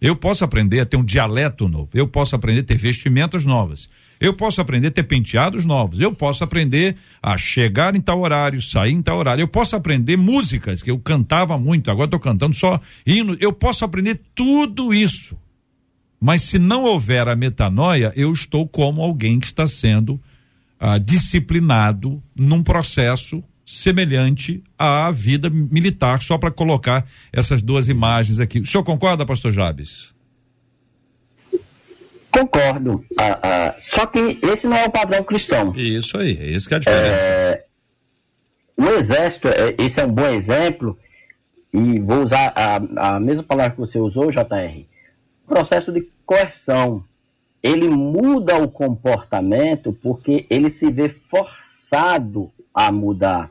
Eu posso aprender a ter um dialeto novo. Eu posso aprender a ter vestimentas novas. Eu posso aprender a ter penteados novos. Eu posso aprender a chegar em tal horário, sair em tal horário. Eu posso aprender músicas que eu cantava muito, agora estou cantando só hino. Eu posso aprender tudo isso. Mas se não houver a metanoia, eu estou como alguém que está sendo ah, disciplinado num processo semelhante à vida militar, só para colocar essas duas imagens aqui. O senhor concorda, pastor Jabes? Concordo. Ah, ah, só que esse não é o padrão cristão. Isso aí, é isso que é a diferença. É, o exército, é, esse é um bom exemplo, e vou usar a, a mesma palavra que você usou, JR. Processo de coerção. Ele muda o comportamento porque ele se vê forçado a mudar.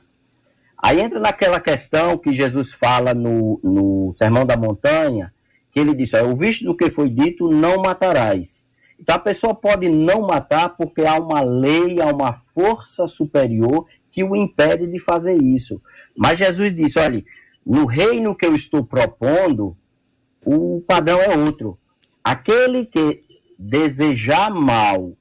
Aí entra naquela questão que Jesus fala no, no Sermão da Montanha, que ele diz: o visto do que foi dito, não matarás. Então a pessoa pode não matar porque há uma lei, há uma força superior que o impede de fazer isso. Mas Jesus disse: olha, no reino que eu estou propondo, o padrão é outro. Aquele que desejar mal,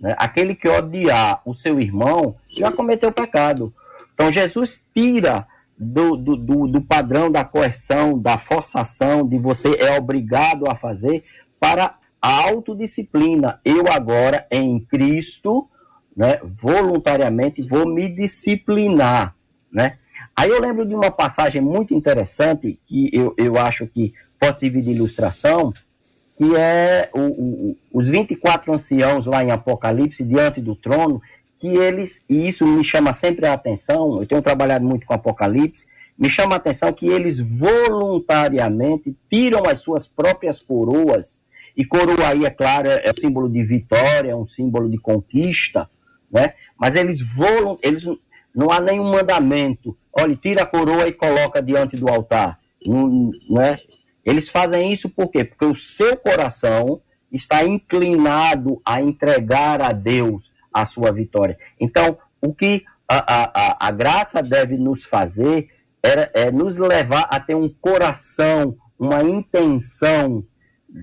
né, aquele que odiar o seu irmão, já cometeu pecado. Então Jesus tira do, do, do, do padrão da coerção, da forçação, de você é obrigado a fazer, para a autodisciplina. Eu agora, em Cristo, né, voluntariamente vou me disciplinar. Né? Aí eu lembro de uma passagem muito interessante, que eu, eu acho que pode servir de ilustração, que é o, o, os 24 anciãos lá em Apocalipse, diante do trono, que eles, e isso me chama sempre a atenção, eu tenho trabalhado muito com Apocalipse, me chama a atenção que eles voluntariamente tiram as suas próprias coroas e coroa aí, é claro, é, um símbolo de vitória, é um símbolo de conquista, né? Mas eles voam, eles não há nenhum mandamento. Olha, tira a coroa e coloca diante do altar, não, né? Eles fazem isso por quê? Porque o seu coração está inclinado a entregar a Deus a sua vitória. Então, o que a, a, a graça deve nos fazer é, é nos levar a ter um coração, uma intenção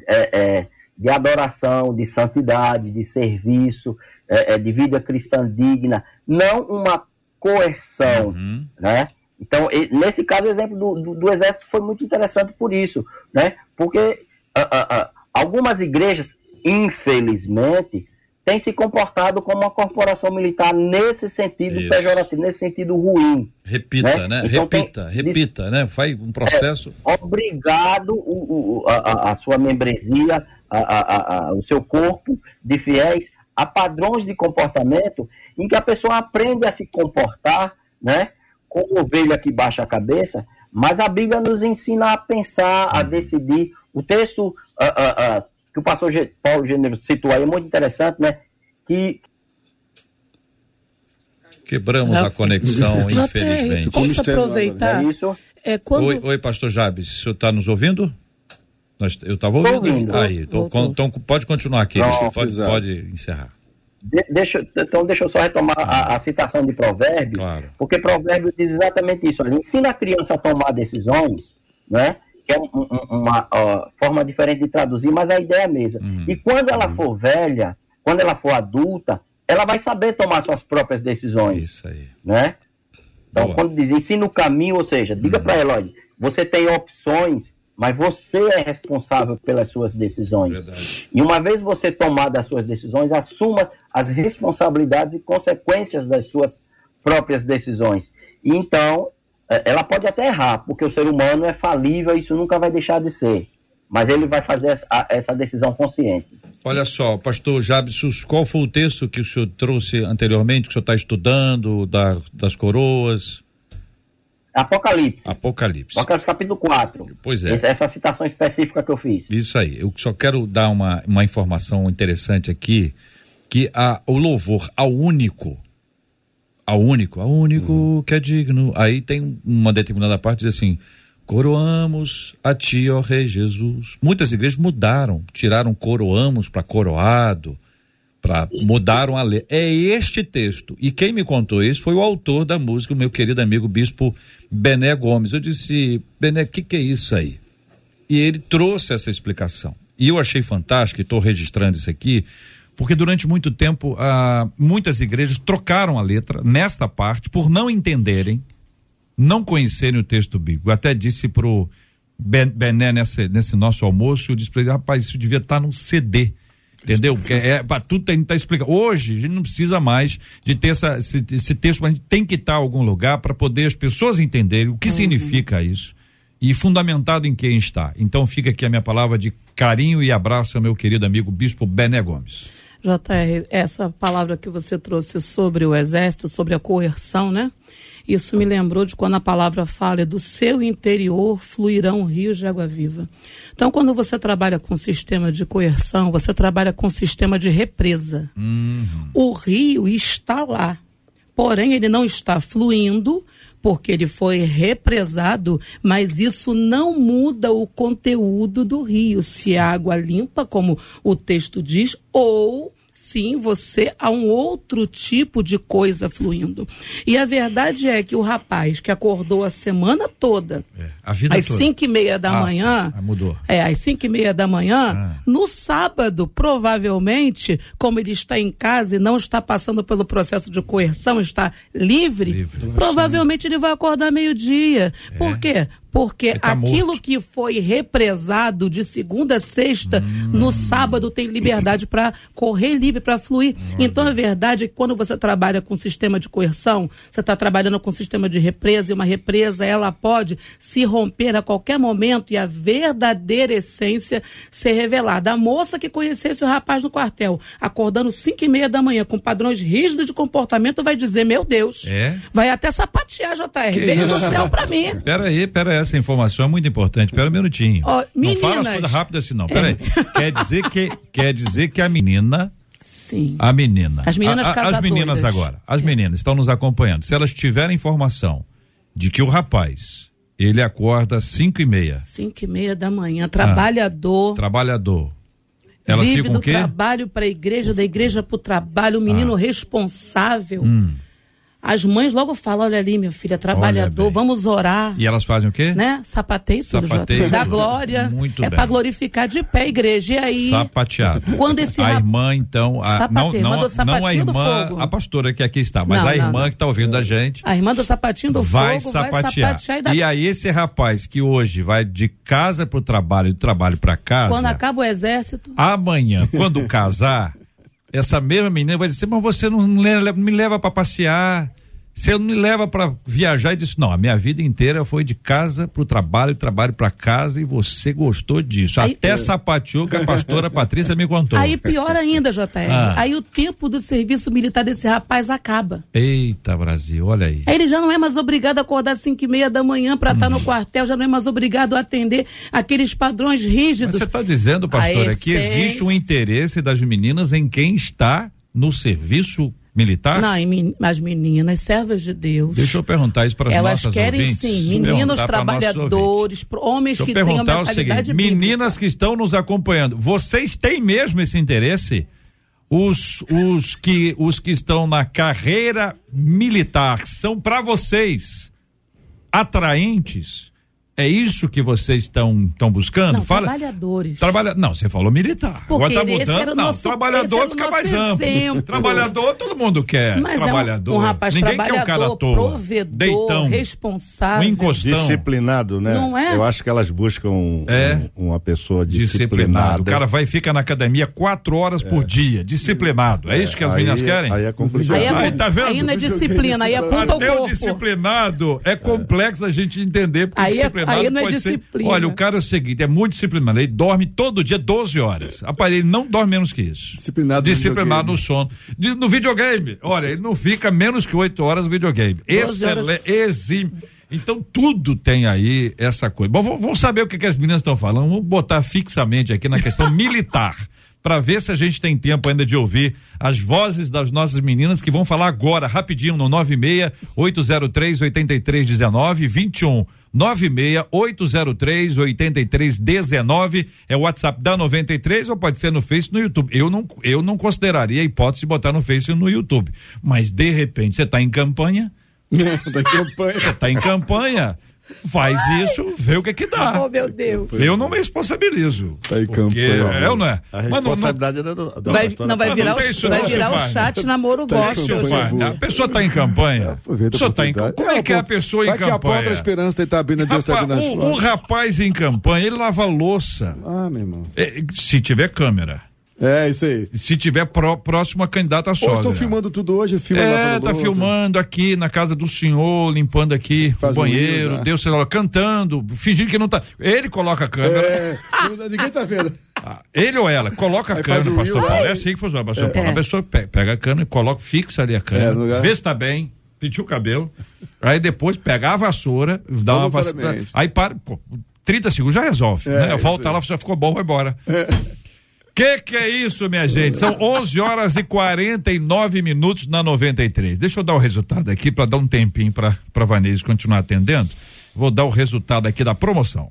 é, é, de adoração, de santidade, de serviço, é, é de vida cristã digna, não uma coerção, uhum. né? Então, nesse caso, o exemplo do, do, do, exército foi muito interessante por isso, né? Porque algumas igrejas, infelizmente, tem se comportado como uma corporação militar nesse sentido Isso. pejorativo, nesse sentido ruim. Repita, né? né? Então, repita, tem, repita, né? Faz um processo. É, obrigado o, o, a, a, sua membresia, a, a, o seu corpo de fiéis a padrões de comportamento em que a pessoa aprende a se comportar, né? Com ovelha que baixa a cabeça, mas a Bíblia nos ensina a pensar, a decidir. O texto uh, uh, uh, que o pastor Paulo Gênero citou aí é muito interessante, né? Que Quebramos a conexão, infelizmente. Posso aproveitar? É isso? É quando... oi, oi, pastor Jabes, o senhor está nos ouvindo? Eu estava ouvindo. ouvindo. Aí, então, então, pode continuar aqui, pode, pode encerrar. De, deixa, então deixa eu só retomar a, a citação de provérbio, claro. porque provérbio diz exatamente isso. Olha, ensina a criança a tomar decisões, né? que é um, um, uma ó, forma diferente de traduzir, mas a ideia é a mesma. Uhum. E quando ela for velha, quando ela for adulta, ela vai saber tomar suas próprias decisões, Isso aí. né? Então, Boa. quando diz ensina o caminho, ou seja, diga para ela, olha, você tem opções, mas você é responsável pelas suas decisões. Verdade. E uma vez você tomada as suas decisões, assuma as responsabilidades e consequências das suas próprias decisões. E então, eh, ela pode até errar, porque o ser humano é falível, isso nunca vai deixar de ser. Mas ele vai fazer essa decisão consciente. Olha só, pastor Jabsus, qual foi o texto que o senhor trouxe anteriormente, que o senhor está estudando, da- das coroas? Apocalipse. Apocalipse. Apocalipse capítulo 4. Pois é. Essa, essa citação específica que eu fiz. Isso aí. Eu só quero dar uma, uma informação interessante aqui, que a, o louvor ao único, ao único, ao único que é digno. Aí tem uma determinada parte diz assim: coroamos a ti, ó Rei Jesus. Muitas igrejas mudaram, tiraram coroamos para coroado, para mudaram a letra. É este texto. E quem me contou isso foi o autor da música, o meu querido amigo bispo Bené Gomes. Eu disse: Bené, o que, que é isso aí? E ele trouxe essa explicação. E eu achei fantástico, e estou registrando isso aqui, porque durante muito tempo ah, muitas igrejas trocaram a letra nesta parte por não entenderem, não conhecerem o texto bíblico. Eu até disse pro Ben- Bené nesse, nesse nosso almoço, eu disse para ele, rapaz, isso devia estar no CD. Entendeu? Porque é para tudo tem que estar explicado. Hoje a gente não precisa mais de ter essa, esse, esse texto, mas a gente tem que estar em algum lugar para poder as pessoas entenderem o que significa isso e fundamentado em quem está. Então fica aqui a minha palavra de carinho e abraço ao meu querido amigo Bispo Bené Gomes. JR, essa palavra que você trouxe sobre o exército, sobre a coerção, né? Isso me lembrou de quando a palavra fala do seu interior fluirão rios de água viva. Então, quando você trabalha com sistema de coerção, você trabalha com sistema de represa. O rio está lá, porém ele não está fluindo porque ele foi represado, mas isso não muda o conteúdo do rio, se é água limpa, como o texto diz, ou sim você há um outro tipo de coisa fluindo. E a verdade é que o rapaz que acordou a semana toda, A vida às toda. cinco e meia da Ah, manhã, sim. Ah, mudou. é, às cinco e meia da manhã, Ah. no sábado, provavelmente, como ele está em casa e não está passando pelo processo de coerção, está livre, Livre. provavelmente ele vai acordar meio-dia. Por quê? Porque tá aquilo morto. que foi represado de segunda a sexta, Hum. no sábado tem liberdade para correr livre, para fluir. Então a verdade é que quando você trabalha com sistema de coerção, você está trabalhando com sistema de represa, e uma represa ela pode se romper a qualquer momento e a verdadeira essência ser revelada. A moça que conhecesse o rapaz no quartel, acordando cinco e meia da manhã, com padrões rígidos de comportamento, vai dizer, meu Deus, É? vai até sapatear, JR, Que veio do céu para mim. Pera aí, pera aí, essa informação é muito importante. Pera um minutinho. Ó, não fala as meninas. coisas rápidas assim, não. Pera aí. Quer dizer que, quer dizer que a menina, Sim. a menina. As meninas a, a, As meninas agora, as meninas estão nos acompanhando. Se elas tiverem informação de que o rapaz, ele acorda às cinco e meia, Cinco e meia da manhã, trabalhador. trabalhador, elas vive do o quê? trabalho para a igreja, da igreja para o trabalho, um menino responsável. Hum. As mães logo falam: olha ali, meu filho, é trabalhador, vamos orar. E elas fazem o quê? Né? Sapateio tudo, Sapateio Jota. Da tudo. glória. Muito é bem. para glorificar de pé a igreja. E aí, Sapateado. Quando esse a irmã, então, a, não, Sapateio, não, mandou não a irmã, a pastora que aqui está, mas Não, a não, irmã não. que está ouvindo a gente a irmã do sapatinho do vai fogo sapatear. vai sapatear e dá... E aí esse rapaz que hoje vai de casa para o trabalho e do trabalho para casa, Quando acaba o exército, amanhã, quando casar, essa mesma menina vai dizer, mas você não me leva, para passear, você não me leva para viajar e disse, não, a minha vida inteira foi de casa pro trabalho, trabalho para casa e você gostou disso. Aí- Até sapateou que a pastora Patrícia me contou. aí pior ainda, JR. Ah. Aí o tempo do serviço militar desse rapaz acaba. Eita, Brasil, olha aí. Aí ele já não é mais obrigado a acordar às 5 e meia da manhã para estar no quartel, já não é mais obrigado a atender aqueles padrões Mas rígidos. você está dizendo, pastora, A que existe essência- um interesse das meninas em quem está no serviço militar? Não, as meninas, servas de Deus. Deixa eu perguntar isso para as Elas nossas querem ouvintes. sim, meninos trabalhadores, homens Deixa que perguntar o mentalidade seguinte: bíblica. meninas que estão nos acompanhando, vocês têm mesmo esse interesse? Os, os, que, os que estão na carreira militar são para vocês atraentes? É isso que vocês estão estão buscando? Não, Fala. trabalhadores. Trabalha... Não, você falou militar. Porque Agora tá mudando. não, nosso- trabalhador fica mais amplo. exemplo. Trabalhador, todo mundo quer. Mas é um- trabalhador. um, rapaz Ninguém quer um cara à trabalhador, toa. provedor, Deitão. Um responsável. encostão. Disciplinado, né? Não é? Eu acho que elas buscam um- É. um- uma pessoa Disciplinado. disciplinada. O cara vai e fica na academia quatro horas por dia. Disciplinado. É, isso que as Aí- meninas querem? Aí é complicado. Aí, é, Aí, tá vendo? aí não é disciplina, aí é culpa Até o corpo. disciplinado é complexo a gente entender, porque Aí é- disciplinado aí não é pode ser- disciplina. Olha, o cara é o seguinte, é muito disciplinado, ele dorme todo dia 12 horas. Rapaz, ele não dorme menos que isso. Disciplinado no Disciplinado videogame. no sono. De- no videogame, olha, ele não fica menos que 8 horas no videogame. 12 horas. Excelente, exime. Então tudo tem aí essa coisa. Bom, vamos vamos saber o que, que as meninas estão falando. Vamos botar fixamente aqui na questão militar. Para ver se a gente tem tempo ainda de ouvir as vozes das nossas meninas que vão falar agora, rapidinho, no 96 803 8319 21 96 803 8319 é o WhatsApp da 93 ou pode ser no Face no YouTube. Eu não, eu não consideraria a hipótese de botar no Face e no YouTube. Mas de repente você está em campanha, da campanha. tá em campanha, faz isso, vê o que que dá. Oh, meu Deus. Eu não me responsabilizo. Tá em Porque campanha. É ou não é? A Mas não- não- responsabilidade é da, da Vai, não vai virar, não tem o, isso, vai virar o chat namoro Tá campanha. gente. Fábio, a pessoa está em campanha. Pessoa tá em. Como é que é a pessoa em que a porta campanha? esperança está abrindo, Deus está Rapaz, abrindo as o, o rapaz em campanha, ele lava louça. Ah, meu irmão. É, se tiver câmera. É, isso aí. Se tiver pró, próximo a candidata a Hoje sogra. estão filmando tudo hoje, filma É, tá filmando aqui na casa do senhor, limpando aqui Faz o um banheiro, hino já. Deus sei lá, cantando, fingindo que não tá. Ele coloca a câmera. É, ninguém tá vendo. Ah, Ele ou ela, coloca a Aí faz câmera, um pastor. Paulo. É assim que funciona, pastor Paulo. É. A pessoa pe- pega a câmera, coloca, fixa ali a câmera, É, no lugar. vê se tá bem, penteia o cabelo, aí depois pega a vassoura, dá uma vassoura. Aí para, pô, 30 segundos já resolve. É, né? Volta lá, já ficou bom, vai embora. Que que é isso, minha gente? São 11 horas e 49 minutos na 93. Deixa eu dar o resultado aqui para dar um tempinho para para Vanessa continuar atendendo. Vou dar o resultado aqui da promoção.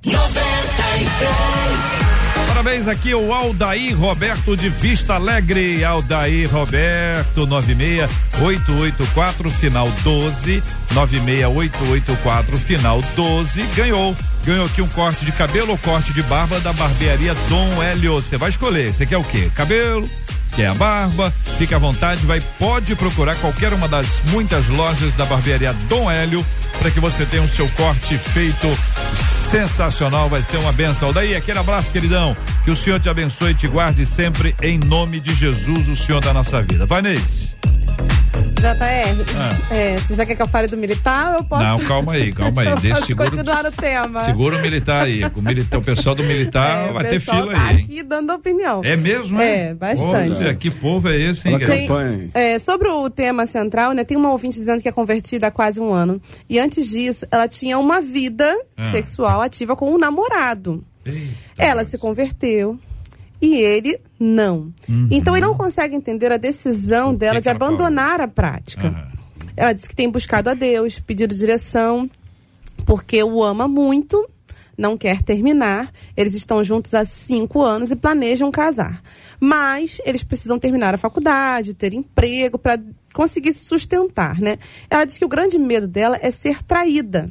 Parabéns aqui o Aldair Roberto de Vista Alegre. Aldair Roberto 96884 final 12 96884 final 12 ganhou. Ganhou aqui um corte de cabelo ou corte de barba da barbearia Dom Hélio. Você vai escolher. Você quer o quê? Cabelo? Quer a barba? Fique à vontade, vai pode procurar qualquer uma das muitas lojas da barbearia Dom Hélio para que você tenha o seu corte feito sensacional, vai ser uma benção. Daí, aquele abraço, queridão. Que o Senhor te abençoe e te guarde sempre em nome de Jesus, o Senhor da nossa vida. Vanessa. JR, Ah. é, você já quer que eu fale do militar eu posso? Não, calma aí, calma aí. Deixa seguro. continuar no tema. Segura o militar aí. O, militar, o pessoal do militar É, o vai ter fila tá aí, hein? aqui dando opinião. É mesmo, é? É, bastante. Olha, que povo é esse, hein? Tem-? É, sobre o tema central, né? Tem uma ouvinte dizendo que é convertida há quase um ano. E antes disso, ela tinha uma vida Ah. sexual ativa com um namorado. Eita, Ela se converteu e ele não. Então ele não consegue entender a decisão Uhum. Dela que de abandonar a prática. Aham. Ela disse que tem buscado a Deus, pedido direção, porque o ama muito, não quer terminar. Eles estão juntos há cinco anos e planejam casar. Mas eles precisam terminar a faculdade, ter emprego para conseguir se sustentar, né? Ela diz que o grande medo dela é ser traída.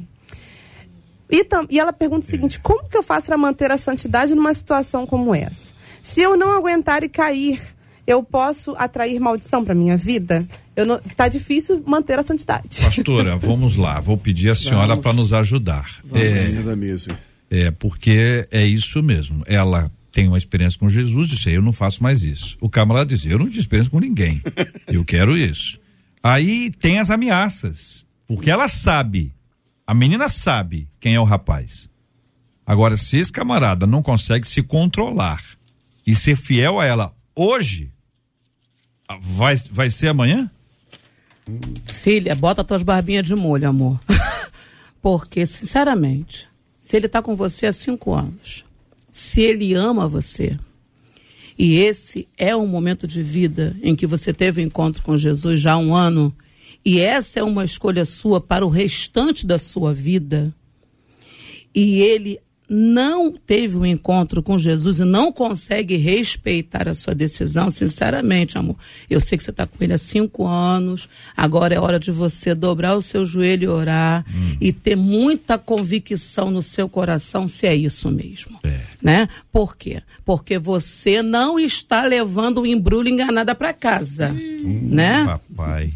E, e ela pergunta o seguinte: como que eu faço para manter a santidade numa situação como essa? Se eu não aguentar e cair, eu posso atrair maldição para minha vida? Eu não, tá difícil manter a santidade. Pastora, vamos lá. Vou pedir a senhora para nos ajudar. É, Vamos da mesa. É, porque é isso mesmo. Ela tem uma experiência com Jesus, disse, eu não faço mais isso. O camarada disse, eu não experiência com ninguém. Eu quero isso. Aí tem as ameaças. Porque ela sabe, a menina sabe quem é o rapaz. Agora, se esse camarada não consegue se controlar e ser fiel a ela hoje, vai, vai ser amanhã? Filha, bota tuas barbinhas de molho, amor. Porque, sinceramente, se ele está com você há cinco anos, se ele ama você, e esse é um momento de vida em que você teve um encontro com Jesus já há um ano, e essa é uma escolha sua para o restante da sua vida, e ele não teve um encontro com Jesus e não consegue respeitar a sua decisão, sinceramente, amor, eu sei que você está com ele há cinco anos, agora é hora de você dobrar o seu joelho e orar hum. e ter muita convicção no seu coração se é isso mesmo. É. Né? Por quê? Porque você não está levando o embrulho enganada para casa. Hum, né? Papai.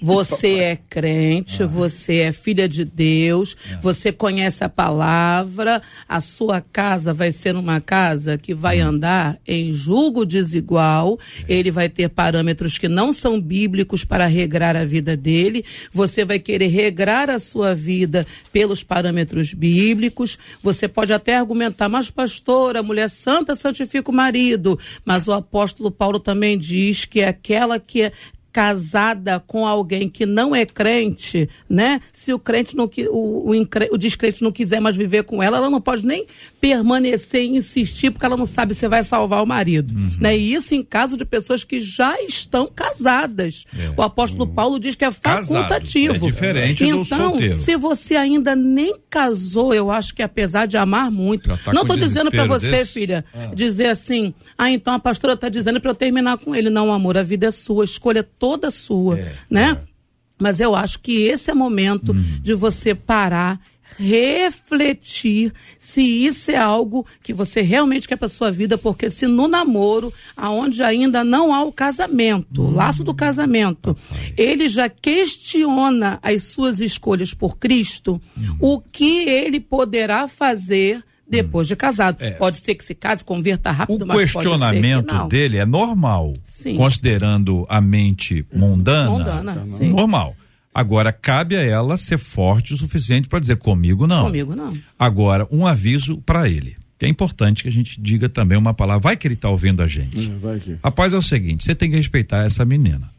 Você é crente, ah. você é filha de Deus, é. você conhece a palavra, a sua casa vai ser uma casa que vai hum. andar em julgo desigual, é. ele vai ter parâmetros que não são bíblicos para regrar a vida dele, você vai querer regrar a sua vida pelos parâmetros bíblicos, você pode até argumentar, mas pastora, mulher santa santifica o marido, mas o apóstolo Paulo também diz que é aquela que é casada com alguém que não é crente, né? Se o crente não o, o, o descrente não quiser mais viver com ela, ela não pode nem permanecer e insistir porque ela não sabe se vai salvar o marido, uhum. né? E isso em caso de pessoas que já estão casadas. É. O apóstolo uhum. Paulo diz que é facultativo. Casado. É diferente então, do solteiro. se você ainda nem casou, eu acho que apesar de amar muito, tá não estou dizendo para você, desse? filha, ah. dizer assim, ah, então a pastora está dizendo para eu terminar com ele. Não, amor, a vida é sua, escolha toda toda sua, é, né? É. Mas eu acho que esse é o momento uhum. de você parar, refletir se isso é algo que você realmente quer para sua vida, porque se no namoro, aonde ainda não há o casamento, o laço do casamento, ele já questiona as suas escolhas por Cristo, uhum. o que ele poderá fazer depois de casado. É. Pode ser que se case, converta rápido, o questionamento dele é normal, sim. considerando a mente mundana. Mundana, sim. normal. Agora, cabe a ela ser forte o suficiente para dizer comigo não. Comigo não. Agora, um aviso para ele. Que é importante que a gente diga também uma palavra. Vai que ele está ouvindo a gente. É, vai que... Rapaz, é o seguinte: você tem que respeitar essa menina.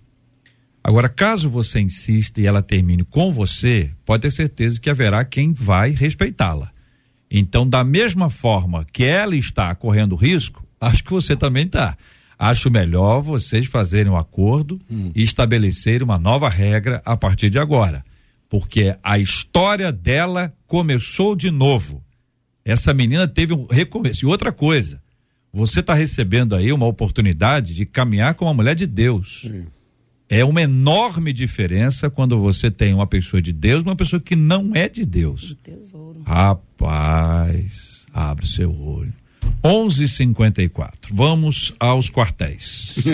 Agora, caso você insista e ela termine com você, pode ter certeza que haverá quem vai respeitá-la. Então, da mesma forma que ela está correndo risco, acho que você também está. Acho melhor vocês fazerem um acordo hum. e estabelecerem uma nova regra a partir de agora. Porque a história dela começou de novo. Essa menina teve um recomeço. E outra coisa, você está recebendo aí uma oportunidade de caminhar com uma mulher de Deus. Sim. É uma enorme diferença quando você tem uma pessoa de Deus e uma pessoa que não é de Deus. Tesouro. Rapaz, abre seu olho. 11:54. Vamos aos quartéis.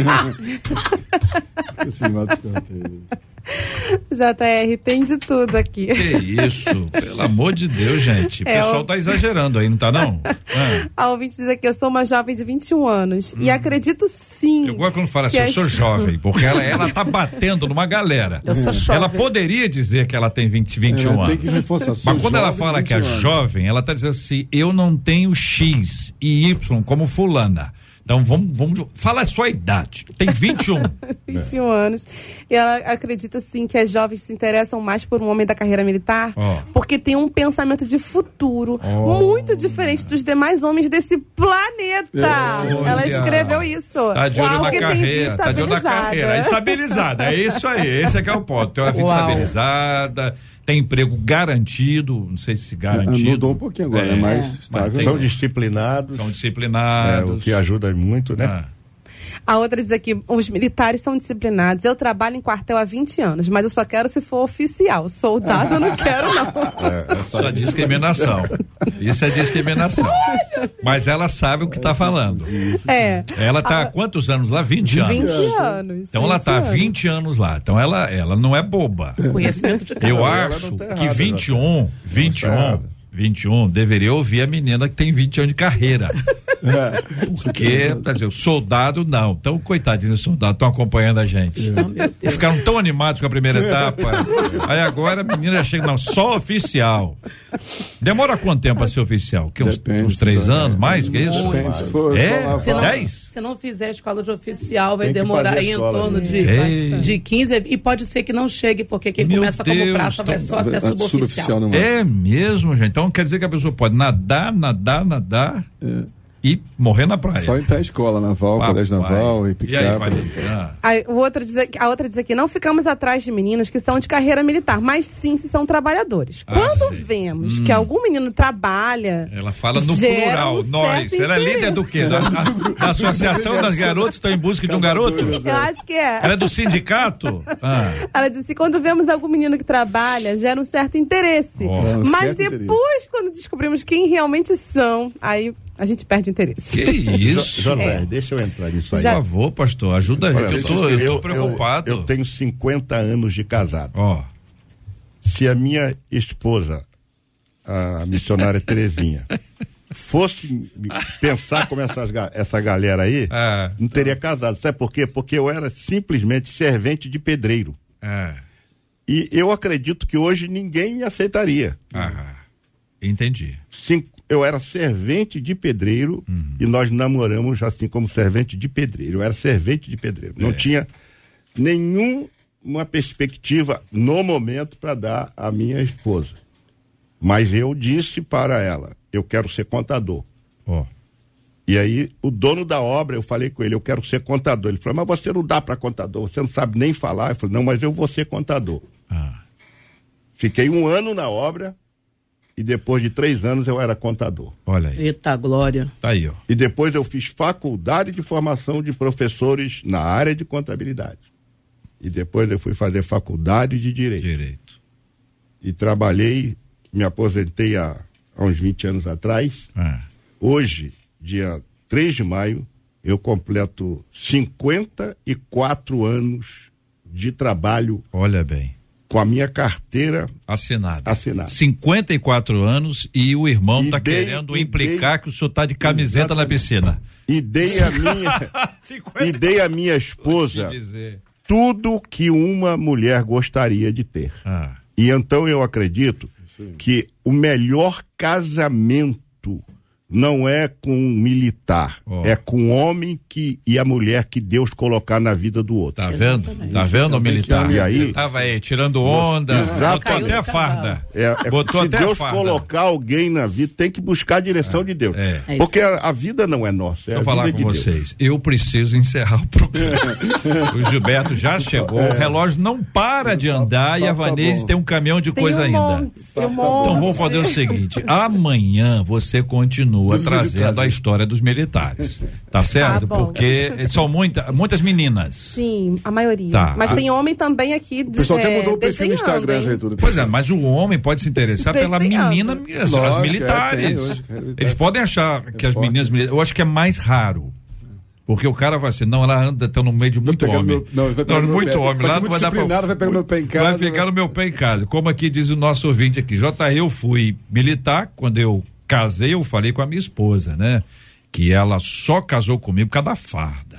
JR, tem de tudo aqui. Que isso, pelo amor de Deus, gente. O é, pessoal tá exagerando aí, não tá não? É. A ouvinte diz aqui, eu sou uma jovem de 21 anos hum. e acredito sim. Eu gosto quando fala assim, eu sou jovem, porque ela, ela tá batendo numa galera. Eu sou jovem. Ela poderia dizer que ela tem 20, 21 ela anos. Mas quando ela fala que é jovem, ela tá dizendo assim, eu não tenho X e Y como fulana. Então vamos, vamos. Fala a sua idade. Tem 21. 21 é. anos. E ela acredita sim que as jovens se interessam mais por um homem da carreira militar, oh. porque tem um pensamento de futuro oh. muito diferente dos demais homens desse planeta. Oh, ela escreveu isso. Tá de olho na carreira. Tá de olho na carreira. Estabilizada. É isso aí. Esse é que é o ponto. Tem uma vida estabilizada tem emprego garantido, não sei se garantido. Mudou um pouquinho agora, é, mas, mas tem, são disciplinados. São disciplinados. É, o que ajuda muito, né? Ah. A outra diz aqui: os militares são disciplinados. Eu trabalho em quartel há 20 anos, mas eu só quero se for oficial. Soldado eu não quero, não. É, é só discriminação. Isso é discriminação. Mas ela sabe o que está falando. É. Ela está há quantos anos lá? 20 anos. 20 anos. Então ela está há 20 anos lá. Então ela, ela não é boba. Conhecimento de Eu acho tá que 21, 21 21, deveria ouvir a menina que tem 20 anos de carreira. É. Porque, quer dizer, o soldado não. Então, coitadinho do soldado, estão acompanhando a gente. É. Ficaram tão animados com a primeira etapa. Aí agora a menina chega, não, só oficial. Demora quanto tempo para ser oficial? Que uns, uns três anos, mais que isso? Depende, se for, é? Dez? Se não fizer escola de oficial, vai demorar aí em torno de, de 15 e pode ser que não chegue, porque quem Meu começa Deus, como praça vai só até suboficial. É mesmo, gente. Então quer dizer que a pessoa pode nadar, nadar, nadar. É e morrer na praia. Só entrar em escola naval, Papai. colégio naval e E picar. aí, o outro diz, aqui- a outra diz aqui, não ficamos atrás de meninos que são de carreira militar, mas sim se são trabalhadores. Ah, Quando sei. vemos que algum menino trabalha, ela fala no plural, um nós. Ela é líder interesse. do quê? Da, da- Associação das Garotas Estão em Busca de um Garoto? eu acho que é. Ela é do sindicato? Ah, Ela disse, quando vemos algum menino que trabalha, gera um certo interesse. Um Mas certo depois, quando descobrimos quem realmente são, aí a gente perde interesse. que isso? Jornal, deixa eu entrar nisso aí. Por favor, pastor, ajuda a gente. Eu tô, eu tô eu- preocupado. Eu, eu tenho 50 anos de casado. Ó, Se a minha esposa, a missionária Terezinha, fosse pensar como essas, essa galera aí, É. não teria casado. Sabe por quê? Porque eu era simplesmente servente de pedreiro. é. E eu acredito que hoje ninguém me aceitaria. Ah, entendi. Eu era servente de pedreiro e nós namoramos assim como servente de pedreiro. Eu era servente de pedreiro. Não tinha nenhuma perspectiva no momento para dar à minha esposa. Mas eu disse para ela: eu quero ser contador. Ó, E aí, o dono da obra, eu falei com ele, eu quero ser contador. Ele falou, mas você não dá para contador, você não sabe nem falar. Eu falei, não, mas eu vou ser contador. ah, Fiquei um ano na obra e depois de três anos eu era contador. olha aí. Eita glória. Tá aí, ó. E depois eu fiz faculdade de formação de professores na área de contabilidade. E depois eu fui fazer faculdade de direito. Direito. E trabalhei, me aposentei há, há uns 20 anos atrás. Ah, Hoje, dia 3 de maio, eu completo 54 anos de trabalho olha bem. Com a minha carteira Assinado. Assinado. 54 anos e o irmão E tá dei- querendo implicar dei- que o senhor tá de camiseta na piscina. e dei a minha, 50 e dei a minha esposa tudo que uma mulher gostaria de ter. Ah, E então eu acredito que o melhor casamento não é com um militar, Ó. é com o homem que e a mulher que Deus colocar na vida do outro. tá vendo? Tá vendo, militar? E aí? Você tava aí tirando onda, Exato. botou até farda. É, é- botou se até Deus farda. colocar alguém na vida, tem que buscar a direção de Deus. é. É. Porque a, a vida não é nossa, é Deixa eu a falar com de Deus. vocês. Eu preciso encerrar o programa. o Gilberto já chegou, o relógio não para de andar e a tá Vanessa bom. tem um caminhão de Tem coisa um ainda. monte, um monte. Então vamos fazer o seguinte: amanhã você continua Dos trazendo a história dos militares. Tá certo? bom. Porque são muita, muitas meninas. Sim, a maioria. Tá. Mas Ah. tem homem também aqui O de, pessoal até é, mudou o perfil no Instagram, hein? já e tudo. Pois é, mas o homem pode se interessar pela menina, as, as Lógico, militares. é, tem hoje, é, Eles podem achar que as forte. meninas militares. Eu acho que é mais raro. Porque o cara vai assim, não, ela anda tão no meio de muito homem. meu- não, vai pegar meu muito pé. homem. Vai Lá não muito vai dar pra. vai pegar meu pé em casa, Vai ficar vai- no meu pé em casa. Como aqui diz o nosso ouvinte aqui. JR, eu fui militar, quando eu casei, eu falei com a minha esposa, né? Que ela só casou comigo por causa da farda.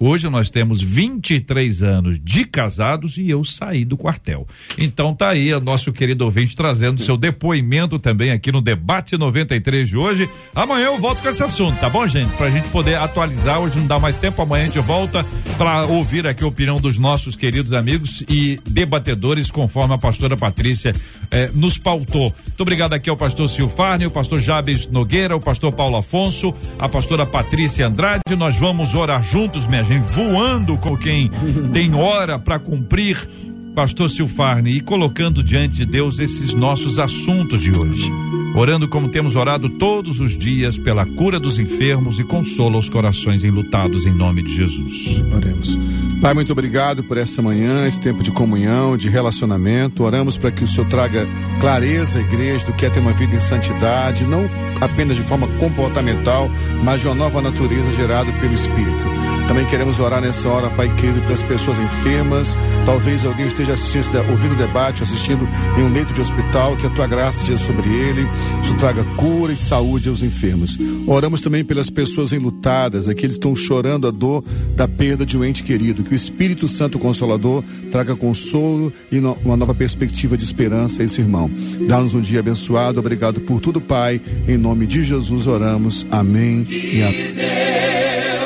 Hoje nós temos 23 anos de casados e eu saí do quartel. Então tá aí o nosso querido ouvinte trazendo seu depoimento também aqui no debate 93 de hoje. Amanhã eu volto com esse assunto, tá bom, gente? Pra gente poder atualizar, hoje não dá mais tempo, amanhã a gente volta para ouvir aqui a opinião dos nossos queridos amigos e debatedores, conforme a pastora Patrícia eh, nos pautou. Muito obrigado aqui ao pastor Silfarne, o pastor Jabes Nogueira, o pastor Paulo Afonso, a pastora Patrícia Andrade. Nós vamos orar juntos, minha voando com quem tem hora para cumprir. Pastor Silfarne, e colocando diante de Deus esses nossos assuntos de hoje. Orando como temos orado todos os dias pela cura dos enfermos e consola os corações enlutados em nome de Jesus. Oremos. Pai, muito obrigado por essa manhã, esse tempo de comunhão, de relacionamento. Oramos para que o Senhor traga clareza à igreja do que é ter uma vida em santidade, não apenas de forma comportamental, mas de uma nova natureza gerada pelo Espírito. Também queremos orar nessa hora, Pai querido, pelas pessoas enfermas. Talvez alguém esteja assistindo, ouvindo o debate, assistindo em um leito de hospital, que a tua graça seja sobre ele, isso traga cura e saúde aos enfermos. Oramos também pelas pessoas enlutadas, aqueles que estão chorando a dor da perda de um ente querido. Que o Espírito Santo Consolador traga consolo e uma nova perspectiva de esperança a esse irmão. Dá-nos um dia abençoado. Obrigado por tudo, Pai. Em nome de Jesus oramos. Amém e amém.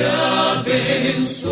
Abençoe.